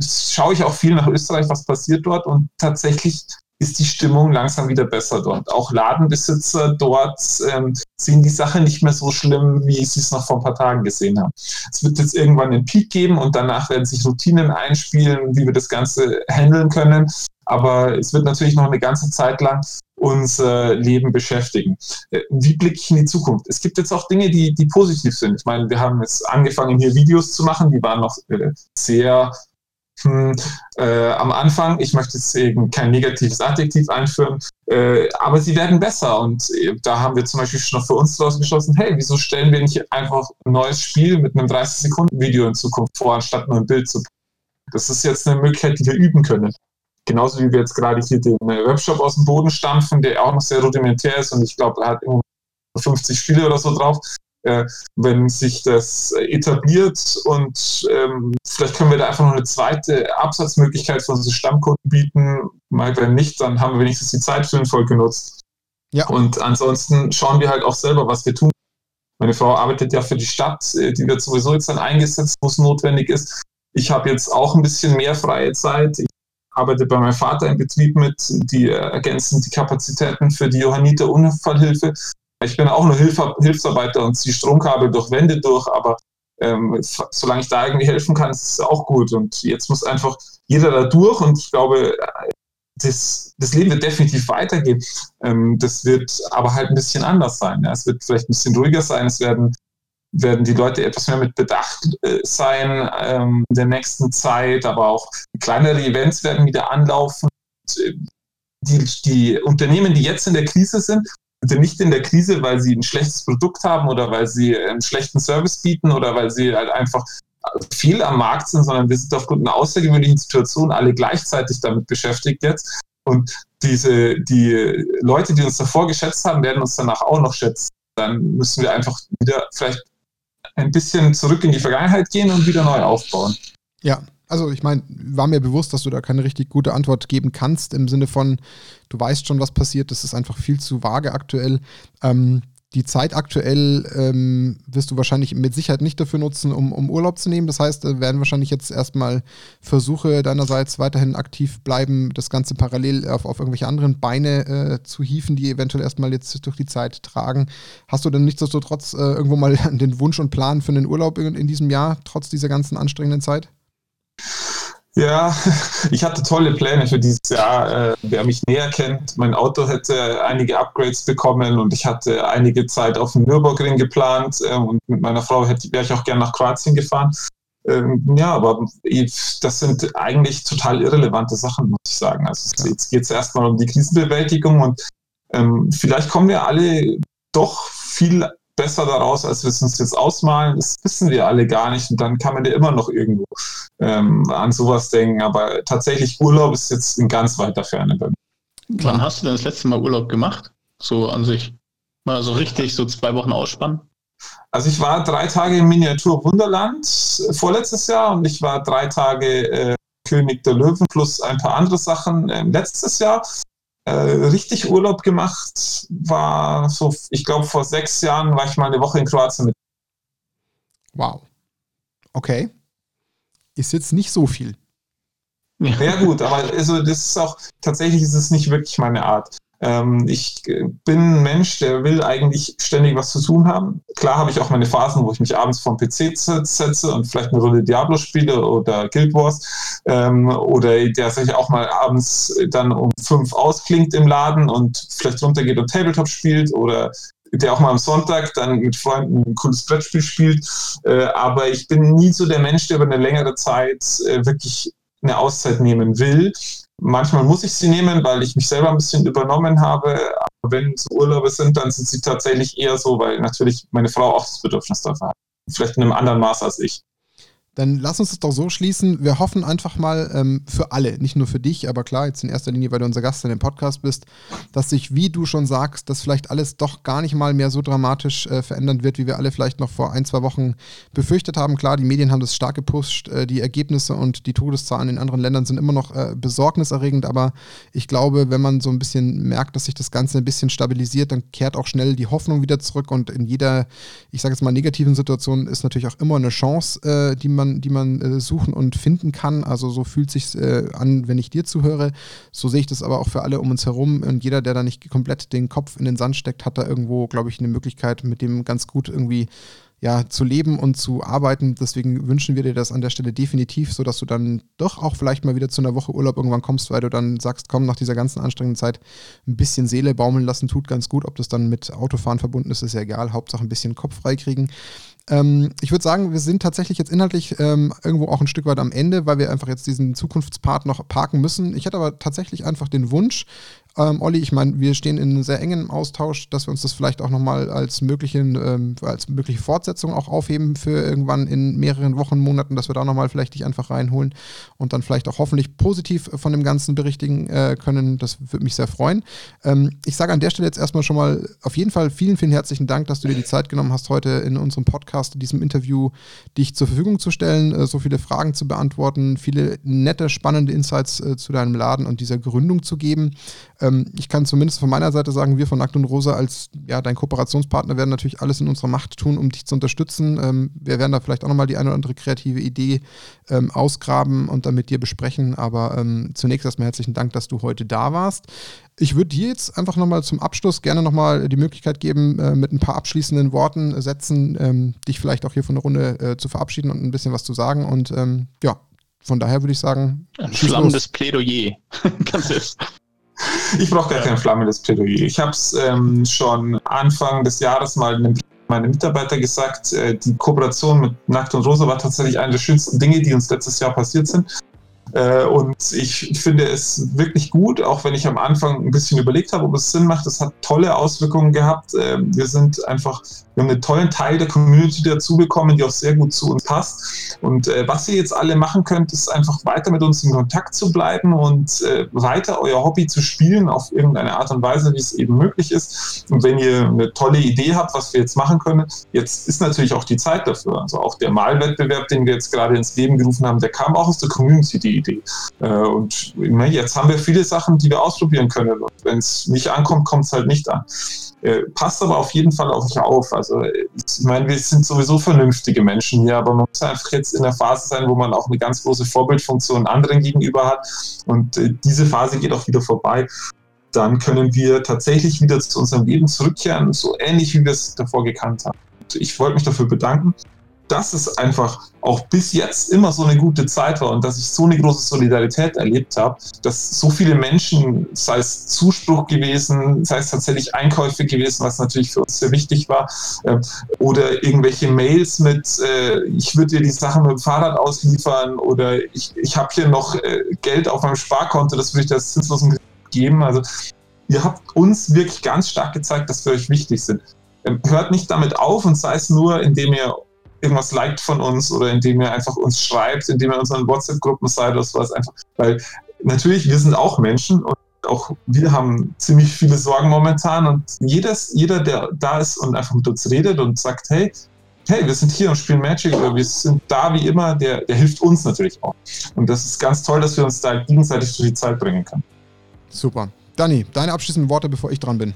schaue ich auch viel nach Österreich, was passiert dort. Und tatsächlich ist die Stimmung langsam wieder besser dort. Auch Ladenbesitzer dort ähm, sehen die Sache nicht mehr so schlimm, wie sie es noch vor ein paar Tagen gesehen haben. Es wird jetzt irgendwann einen Peak geben und danach werden sich Routinen einspielen, wie wir das Ganze handeln können. Aber es wird natürlich noch eine ganze Zeit lang unser Leben beschäftigen. Äh, wie blicke ich in die Zukunft? Es gibt jetzt auch Dinge, die, die positiv sind. Ich meine, wir haben jetzt angefangen, hier Videos zu machen, die waren noch äh, sehr hm, äh, am Anfang, ich möchte jetzt eben kein negatives Adjektiv einführen, äh, aber sie werden besser und äh, da haben wir zum Beispiel schon für uns daraus geschlossen, hey, wieso stellen wir nicht einfach ein neues Spiel mit einem 30-Sekunden-Video in Zukunft vor, anstatt nur ein Bild zu Das ist jetzt eine Möglichkeit, die wir üben können. Genauso wie wir jetzt gerade hier den äh, Webshop aus dem Boden stampfen, der auch noch sehr rudimentär ist und ich glaube, er hat immer 50 Spiele oder so drauf äh, wenn sich das etabliert und ähm, vielleicht können wir da einfach noch eine zweite Absatzmöglichkeit für unsere Stammkunden bieten. Mal wenn nicht, dann haben wir wenigstens die Zeit sinnvoll genutzt. Ja. Und ansonsten schauen wir halt auch selber, was wir tun. Meine Frau arbeitet ja für die Stadt, äh, die wird sowieso jetzt dann eingesetzt, wo es notwendig ist. Ich habe jetzt auch ein bisschen mehr freie Zeit. Ich arbeite bei meinem Vater im Betrieb mit, die ergänzen die Kapazitäten für die Johanniter Unfallhilfe. Ich bin auch nur Hilf Hilfsarbeiter und ziehe Stromkabel durch Wände durch, aber ähm, solange ich da irgendwie helfen kann, ist es auch gut. Und jetzt muss einfach jeder da durch und ich glaube, das, das Leben wird definitiv weitergehen. Ähm, das wird aber halt ein bisschen anders sein. Ja. Es wird vielleicht ein bisschen ruhiger sein. Es werden, werden die Leute etwas mehr mit Bedacht äh, sein ähm, in der nächsten Zeit, aber auch kleinere Events werden wieder anlaufen. Äh, die, die Unternehmen, die jetzt in der Krise sind, sind nicht in der Krise, weil sie ein schlechtes Produkt haben oder weil sie einen schlechten Service bieten oder weil sie halt einfach viel am Markt sind, sondern wir sind aufgrund einer außergewöhnlichen Situation alle gleichzeitig damit beschäftigt jetzt. Und diese, die Leute, die uns davor geschätzt haben, werden uns danach auch noch schätzen. Dann müssen wir einfach wieder vielleicht ein bisschen zurück in die Vergangenheit gehen und wieder neu aufbauen. Ja, also ich meine, war mir bewusst, dass du da keine richtig gute Antwort geben kannst, im Sinne von, du weißt schon, was passiert, das ist einfach viel zu vage aktuell. Ähm, die Zeit aktuell ähm, wirst du wahrscheinlich mit Sicherheit nicht dafür nutzen, um, um Urlaub zu nehmen. Das heißt, da werden wahrscheinlich jetzt erstmal Versuche deinerseits weiterhin aktiv bleiben, das Ganze parallel auf, auf irgendwelche anderen Beine äh, zu hieven, die eventuell erstmal jetzt durch die Zeit tragen. Hast du denn nichtsdestotrotz äh, irgendwo mal den Wunsch und Plan für einen Urlaub in, in diesem Jahr, trotz dieser ganzen anstrengenden Zeit? Ja, ich hatte tolle Pläne für dieses Jahr. Äh, wer mich näher kennt, mein Auto hätte einige Upgrades bekommen und ich hatte einige Zeit auf dem Nürburgring geplant äh, und mit meiner Frau hätte, wäre ich auch gern nach Kroatien gefahren. Ähm, ja, aber das sind eigentlich total irrelevante Sachen, muss ich sagen. Also jetzt geht es erstmal um die Krisenbewältigung und ähm, vielleicht kommen wir alle doch viel besser daraus, als wir es uns jetzt ausmalen. Das wissen wir alle gar nicht. Und dann kann man ja immer noch irgendwo ähm, an sowas denken. Aber tatsächlich Urlaub ist jetzt in ganz weiter Ferne bei mir. Wann hast du denn das letzte Mal Urlaub gemacht? So an sich. Mal so richtig, so zwei Wochen ausspannen? Also ich war drei Tage im Miniatur Wunderland vorletztes Jahr und ich war drei Tage äh, König der Löwen plus ein paar andere Sachen äh, letztes Jahr äh, richtig Urlaub gemacht war so, ich glaube, vor sechs Jahren war ich mal eine Woche in Kroatien mit. Wow. Okay. Ist jetzt nicht so viel. Ja, gut, aber also das ist auch, tatsächlich ist es nicht wirklich meine Art. Ähm, ich bin ein Mensch, der will eigentlich ständig was zu tun haben. Klar habe ich auch meine Phasen, wo ich mich abends vom PC setze und vielleicht eine Runde Diablo spiele oder Guild Wars ähm, oder der sich auch mal abends dann um fünf ausklingt im Laden und vielleicht runtergeht und Tabletop spielt oder der auch mal am Sonntag dann mit Freunden ein cooles Brettspiel spielt. Äh, aber ich bin nie so der Mensch, der über eine längere Zeit äh, wirklich eine Auszeit nehmen will. Manchmal muss ich sie nehmen, weil ich mich selber ein bisschen übernommen habe. Aber wenn es Urlaube sind, dann sind sie tatsächlich eher so, weil natürlich meine Frau auch das Bedürfnis dafür hat. Vielleicht in einem anderen Maß als ich. Dann lass uns das doch so schließen. Wir hoffen einfach mal ähm, für alle, nicht nur für dich, aber klar, jetzt in erster Linie, weil du unser Gast in dem Podcast bist, dass sich, wie du schon sagst, dass vielleicht alles doch gar nicht mal mehr so dramatisch äh, verändern wird, wie wir alle vielleicht noch vor ein, zwei Wochen befürchtet haben. Klar, die Medien haben das stark gepusht, äh, die Ergebnisse und die Todeszahlen in anderen Ländern sind immer noch äh, besorgniserregend, aber ich glaube, wenn man so ein bisschen merkt, dass sich das Ganze ein bisschen stabilisiert, dann kehrt auch schnell die Hoffnung wieder zurück und in jeder, ich sage jetzt mal, negativen Situation ist natürlich auch immer eine Chance, äh, die man man, die man äh, suchen und finden kann. Also so fühlt sich äh, an, wenn ich dir zuhöre. So sehe ich das aber auch für alle um uns herum. Und jeder, der da nicht komplett den Kopf in den Sand steckt, hat da irgendwo, glaube ich, eine Möglichkeit, mit dem ganz gut irgendwie ja, zu leben und zu arbeiten. Deswegen wünschen wir dir das an der Stelle definitiv, sodass du dann doch auch vielleicht mal wieder zu einer Woche Urlaub irgendwann kommst, weil du dann sagst, komm, nach dieser ganzen anstrengenden Zeit ein bisschen Seele baumeln lassen, tut ganz gut. Ob das dann mit Autofahren verbunden ist, ist ja egal. Hauptsache ein bisschen Kopf frei kriegen. Ähm, ich würde sagen, wir sind tatsächlich jetzt inhaltlich ähm, irgendwo auch ein Stück weit am Ende, weil wir einfach jetzt diesen Zukunftspart noch parken müssen. Ich hätte aber tatsächlich einfach den Wunsch, ähm, Olli, ich meine, wir stehen in sehr engen Austausch, dass wir uns das vielleicht auch nochmal als, ähm, als mögliche Fortsetzung auch aufheben für irgendwann in mehreren Wochen, Monaten, dass wir da nochmal vielleicht dich einfach reinholen und dann vielleicht auch hoffentlich positiv von dem Ganzen berichtigen äh, können. Das würde mich sehr freuen. Ähm, ich sage an der Stelle jetzt erstmal schon mal auf jeden Fall vielen, vielen herzlichen Dank, dass du dir die Zeit genommen hast, heute in unserem Podcast, in diesem Interview, dich zur Verfügung zu stellen, äh, so viele Fragen zu beantworten, viele nette, spannende Insights äh, zu deinem Laden und dieser Gründung zu geben. Ähm, ich kann zumindest von meiner Seite sagen, wir von Nackt und Rosa als ja, dein Kooperationspartner werden natürlich alles in unserer Macht tun, um dich zu unterstützen. Ähm, wir werden da vielleicht auch nochmal die eine oder andere kreative Idee ähm, ausgraben und dann mit dir besprechen. Aber zunächst erstmal herzlichen Dank, dass du heute da warst. Ich würde dir jetzt einfach nochmal zum Abschluss gerne nochmal die Möglichkeit geben, äh, mit ein paar abschließenden Worten, äh, Sätzen, dich vielleicht auch hier von der Runde äh, zu verabschieden und ein bisschen was zu sagen. Und ja, von daher würde ich sagen. Ein flammendes Plädoyer. Ganz Ich brauche gar ja. kein flammendes Plädoyer. Ich habe es ähm, schon Anfang des Jahres mal einem meine Mitarbeiter gesagt, äh, die Kooperation mit Nackt und Rosa war tatsächlich eine der schönsten Dinge, die uns letztes Jahr passiert sind. Äh, und ich finde es wirklich gut, auch wenn ich am Anfang ein bisschen überlegt habe, ob es Sinn macht. Es hat tolle Auswirkungen gehabt. Ähm, wir sind einfach wir haben einen tollen Teil der Community dazu bekommen, die auch sehr gut zu uns passt. Und äh, was ihr jetzt alle machen könnt, ist einfach weiter mit uns in Kontakt zu bleiben und äh, weiter euer Hobby zu spielen auf irgendeine Art und Weise, wie es eben möglich ist. Und wenn ihr eine tolle Idee habt, was wir jetzt machen können, jetzt ist natürlich auch die Zeit dafür. Also auch der Malwettbewerb, den wir jetzt gerade ins Leben gerufen haben, der kam auch aus der Community, die Idee. Äh, und jetzt haben wir viele Sachen, die wir ausprobieren können. Und wenn es nicht ankommt, kommt es halt nicht an. Äh, passt aber auf jeden Fall auf euch auf. Also ich meine, wir sind sowieso vernünftige Menschen hier, aber man muss einfach jetzt in der Phase sein, wo man auch eine ganz große Vorbildfunktion anderen gegenüber hat. Und äh, diese Phase geht auch wieder vorbei. Dann können wir tatsächlich wieder zu unserem Leben zurückkehren, so ähnlich wie wir es davor gekannt haben. Ich wollte mich dafür bedanken dass es einfach auch bis jetzt immer so eine gute Zeit war und dass ich so eine große Solidarität erlebt habe, dass so viele Menschen, sei es Zuspruch gewesen, sei es tatsächlich Einkäufe gewesen, was natürlich für uns sehr wichtig war, äh, oder irgendwelche Mails mit, äh, ich würde dir die Sachen mit dem Fahrrad ausliefern oder ich, ich habe hier noch äh, Geld auf meinem Sparkonto, das würde ich dir zinslosen geben. Also ihr habt uns wirklich ganz stark gezeigt, dass wir euch wichtig sind. Ähm, hört nicht damit auf und sei es nur, indem ihr irgendwas liked von uns oder indem ihr einfach uns schreibt, indem ihr unseren WhatsApp-Gruppen seid oder sowas einfach. Weil natürlich, wir sind auch Menschen und auch wir haben ziemlich viele Sorgen momentan und jedes, jeder, der da ist und einfach mit uns redet und sagt, hey, hey, wir sind hier und spielen Magic oder wir sind da wie immer, der, der hilft uns natürlich auch. Und das ist ganz toll, dass wir uns da gegenseitig durch die Zeit bringen können. Super. Dani, deine abschließenden Worte, bevor ich dran bin.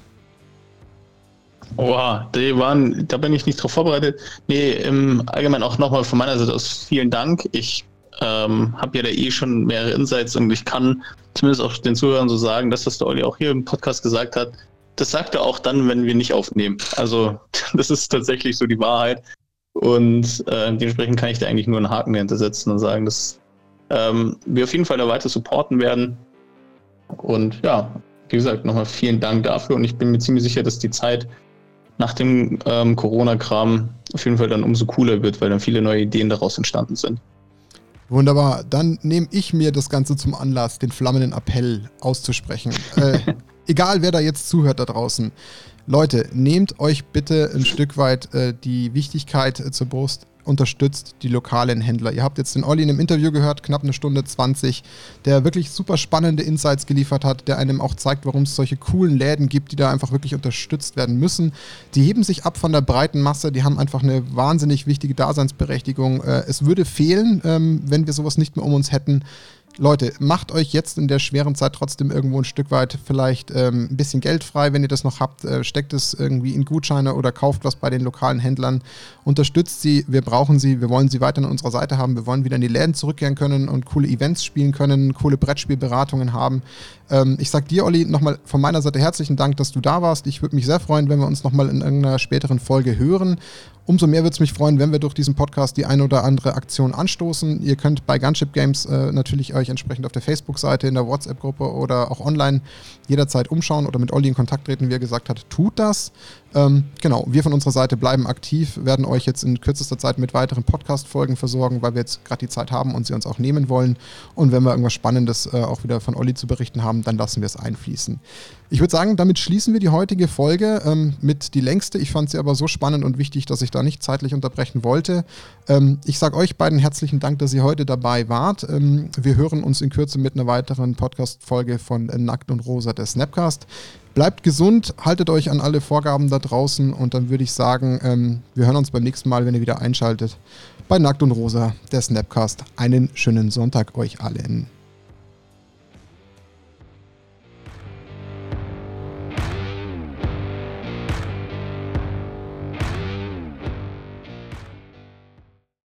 Oha, die waren, da bin ich nicht drauf vorbereitet. Nee, im Allgemeinen auch nochmal von meiner Seite aus vielen Dank. Ich ähm, habe ja da eh schon mehrere Insights und ich kann zumindest auch den Zuhörern so sagen, dass das der Olli auch hier im Podcast gesagt hat. Das sagt er auch dann, wenn wir nicht aufnehmen. Also das ist tatsächlich so die Wahrheit. Und äh, dementsprechend kann ich da eigentlich nur einen Haken dahinter setzen und sagen, dass ähm, wir auf jeden Fall da weiter supporten werden. Und ja, wie gesagt, nochmal vielen Dank dafür. Und ich bin mir ziemlich sicher, dass die Zeit nach dem ähm, Corona-Kram auf jeden Fall dann umso cooler wird, weil dann viele neue Ideen daraus entstanden sind. Wunderbar. Dann nehme ich mir das Ganze zum Anlass, den flammenden Appell auszusprechen. äh, egal, wer da jetzt zuhört da draußen. Leute, nehmt euch bitte ein Stück weit äh, die Wichtigkeit äh, zur Brust unterstützt die lokalen Händler. Ihr habt jetzt den Olli in einem Interview gehört, knapp eine Stunde 20, der wirklich super spannende Insights geliefert hat, der einem auch zeigt, warum es solche coolen Läden gibt, die da einfach wirklich unterstützt werden müssen. Die heben sich ab von der breiten Masse, die haben einfach eine wahnsinnig wichtige Daseinsberechtigung. Äh, es würde fehlen, ähm, wenn wir sowas nicht mehr um uns hätten. Leute, macht euch jetzt in der schweren Zeit trotzdem irgendwo ein Stück weit vielleicht ähm, ein bisschen Geld frei, wenn ihr das noch habt. Äh, steckt es irgendwie in Gutscheine oder kauft was bei den lokalen Händlern. Unterstützt sie, wir brauchen sie, wir wollen sie weiter an unserer Seite haben. Wir wollen wieder in die Läden zurückkehren können und coole Events spielen können, coole Brettspielberatungen haben. Ähm, ich sag dir, Olli, nochmal von meiner Seite herzlichen Dank, dass du da warst. Ich würde mich sehr freuen, wenn wir uns nochmal in irgendeiner späteren Folge hören. Umso mehr würde es mich freuen, wenn wir durch diesen Podcast die eine oder andere Aktion anstoßen. Ihr könnt bei Gunship Games äh, natürlich euch entsprechend auf der Facebook-Seite, in der WhatsApp-Gruppe oder auch online jederzeit umschauen oder mit Olli in Kontakt treten, wie er gesagt hat. Tut das. Ähm, genau, wir von unserer Seite bleiben aktiv, werden euch jetzt in kürzester Zeit mit weiteren Podcast-Folgen versorgen, weil wir jetzt gerade die Zeit haben und sie uns auch nehmen wollen. Und wenn wir irgendwas Spannendes äh, auch wieder von Olli zu berichten haben, dann lassen wir es einfließen. Ich würde sagen, damit schließen wir die heutige Folge ähm, mit die längste. Ich fand sie aber so spannend und wichtig, dass ich da nicht zeitlich unterbrechen wollte. Ähm, ich sage euch beiden herzlichen Dank, dass ihr heute dabei wart. Ähm, wir hören uns in Kürze mit einer weiteren Podcast-Folge von Nackt und Rosa der Snapcast. Bleibt gesund, haltet euch an alle Vorgaben da draußen und dann würde ich sagen, ähm, wir hören uns beim nächsten Mal, wenn ihr wieder einschaltet, bei Nackt und Rosa, der Snapcast. Einen schönen Sonntag euch allen.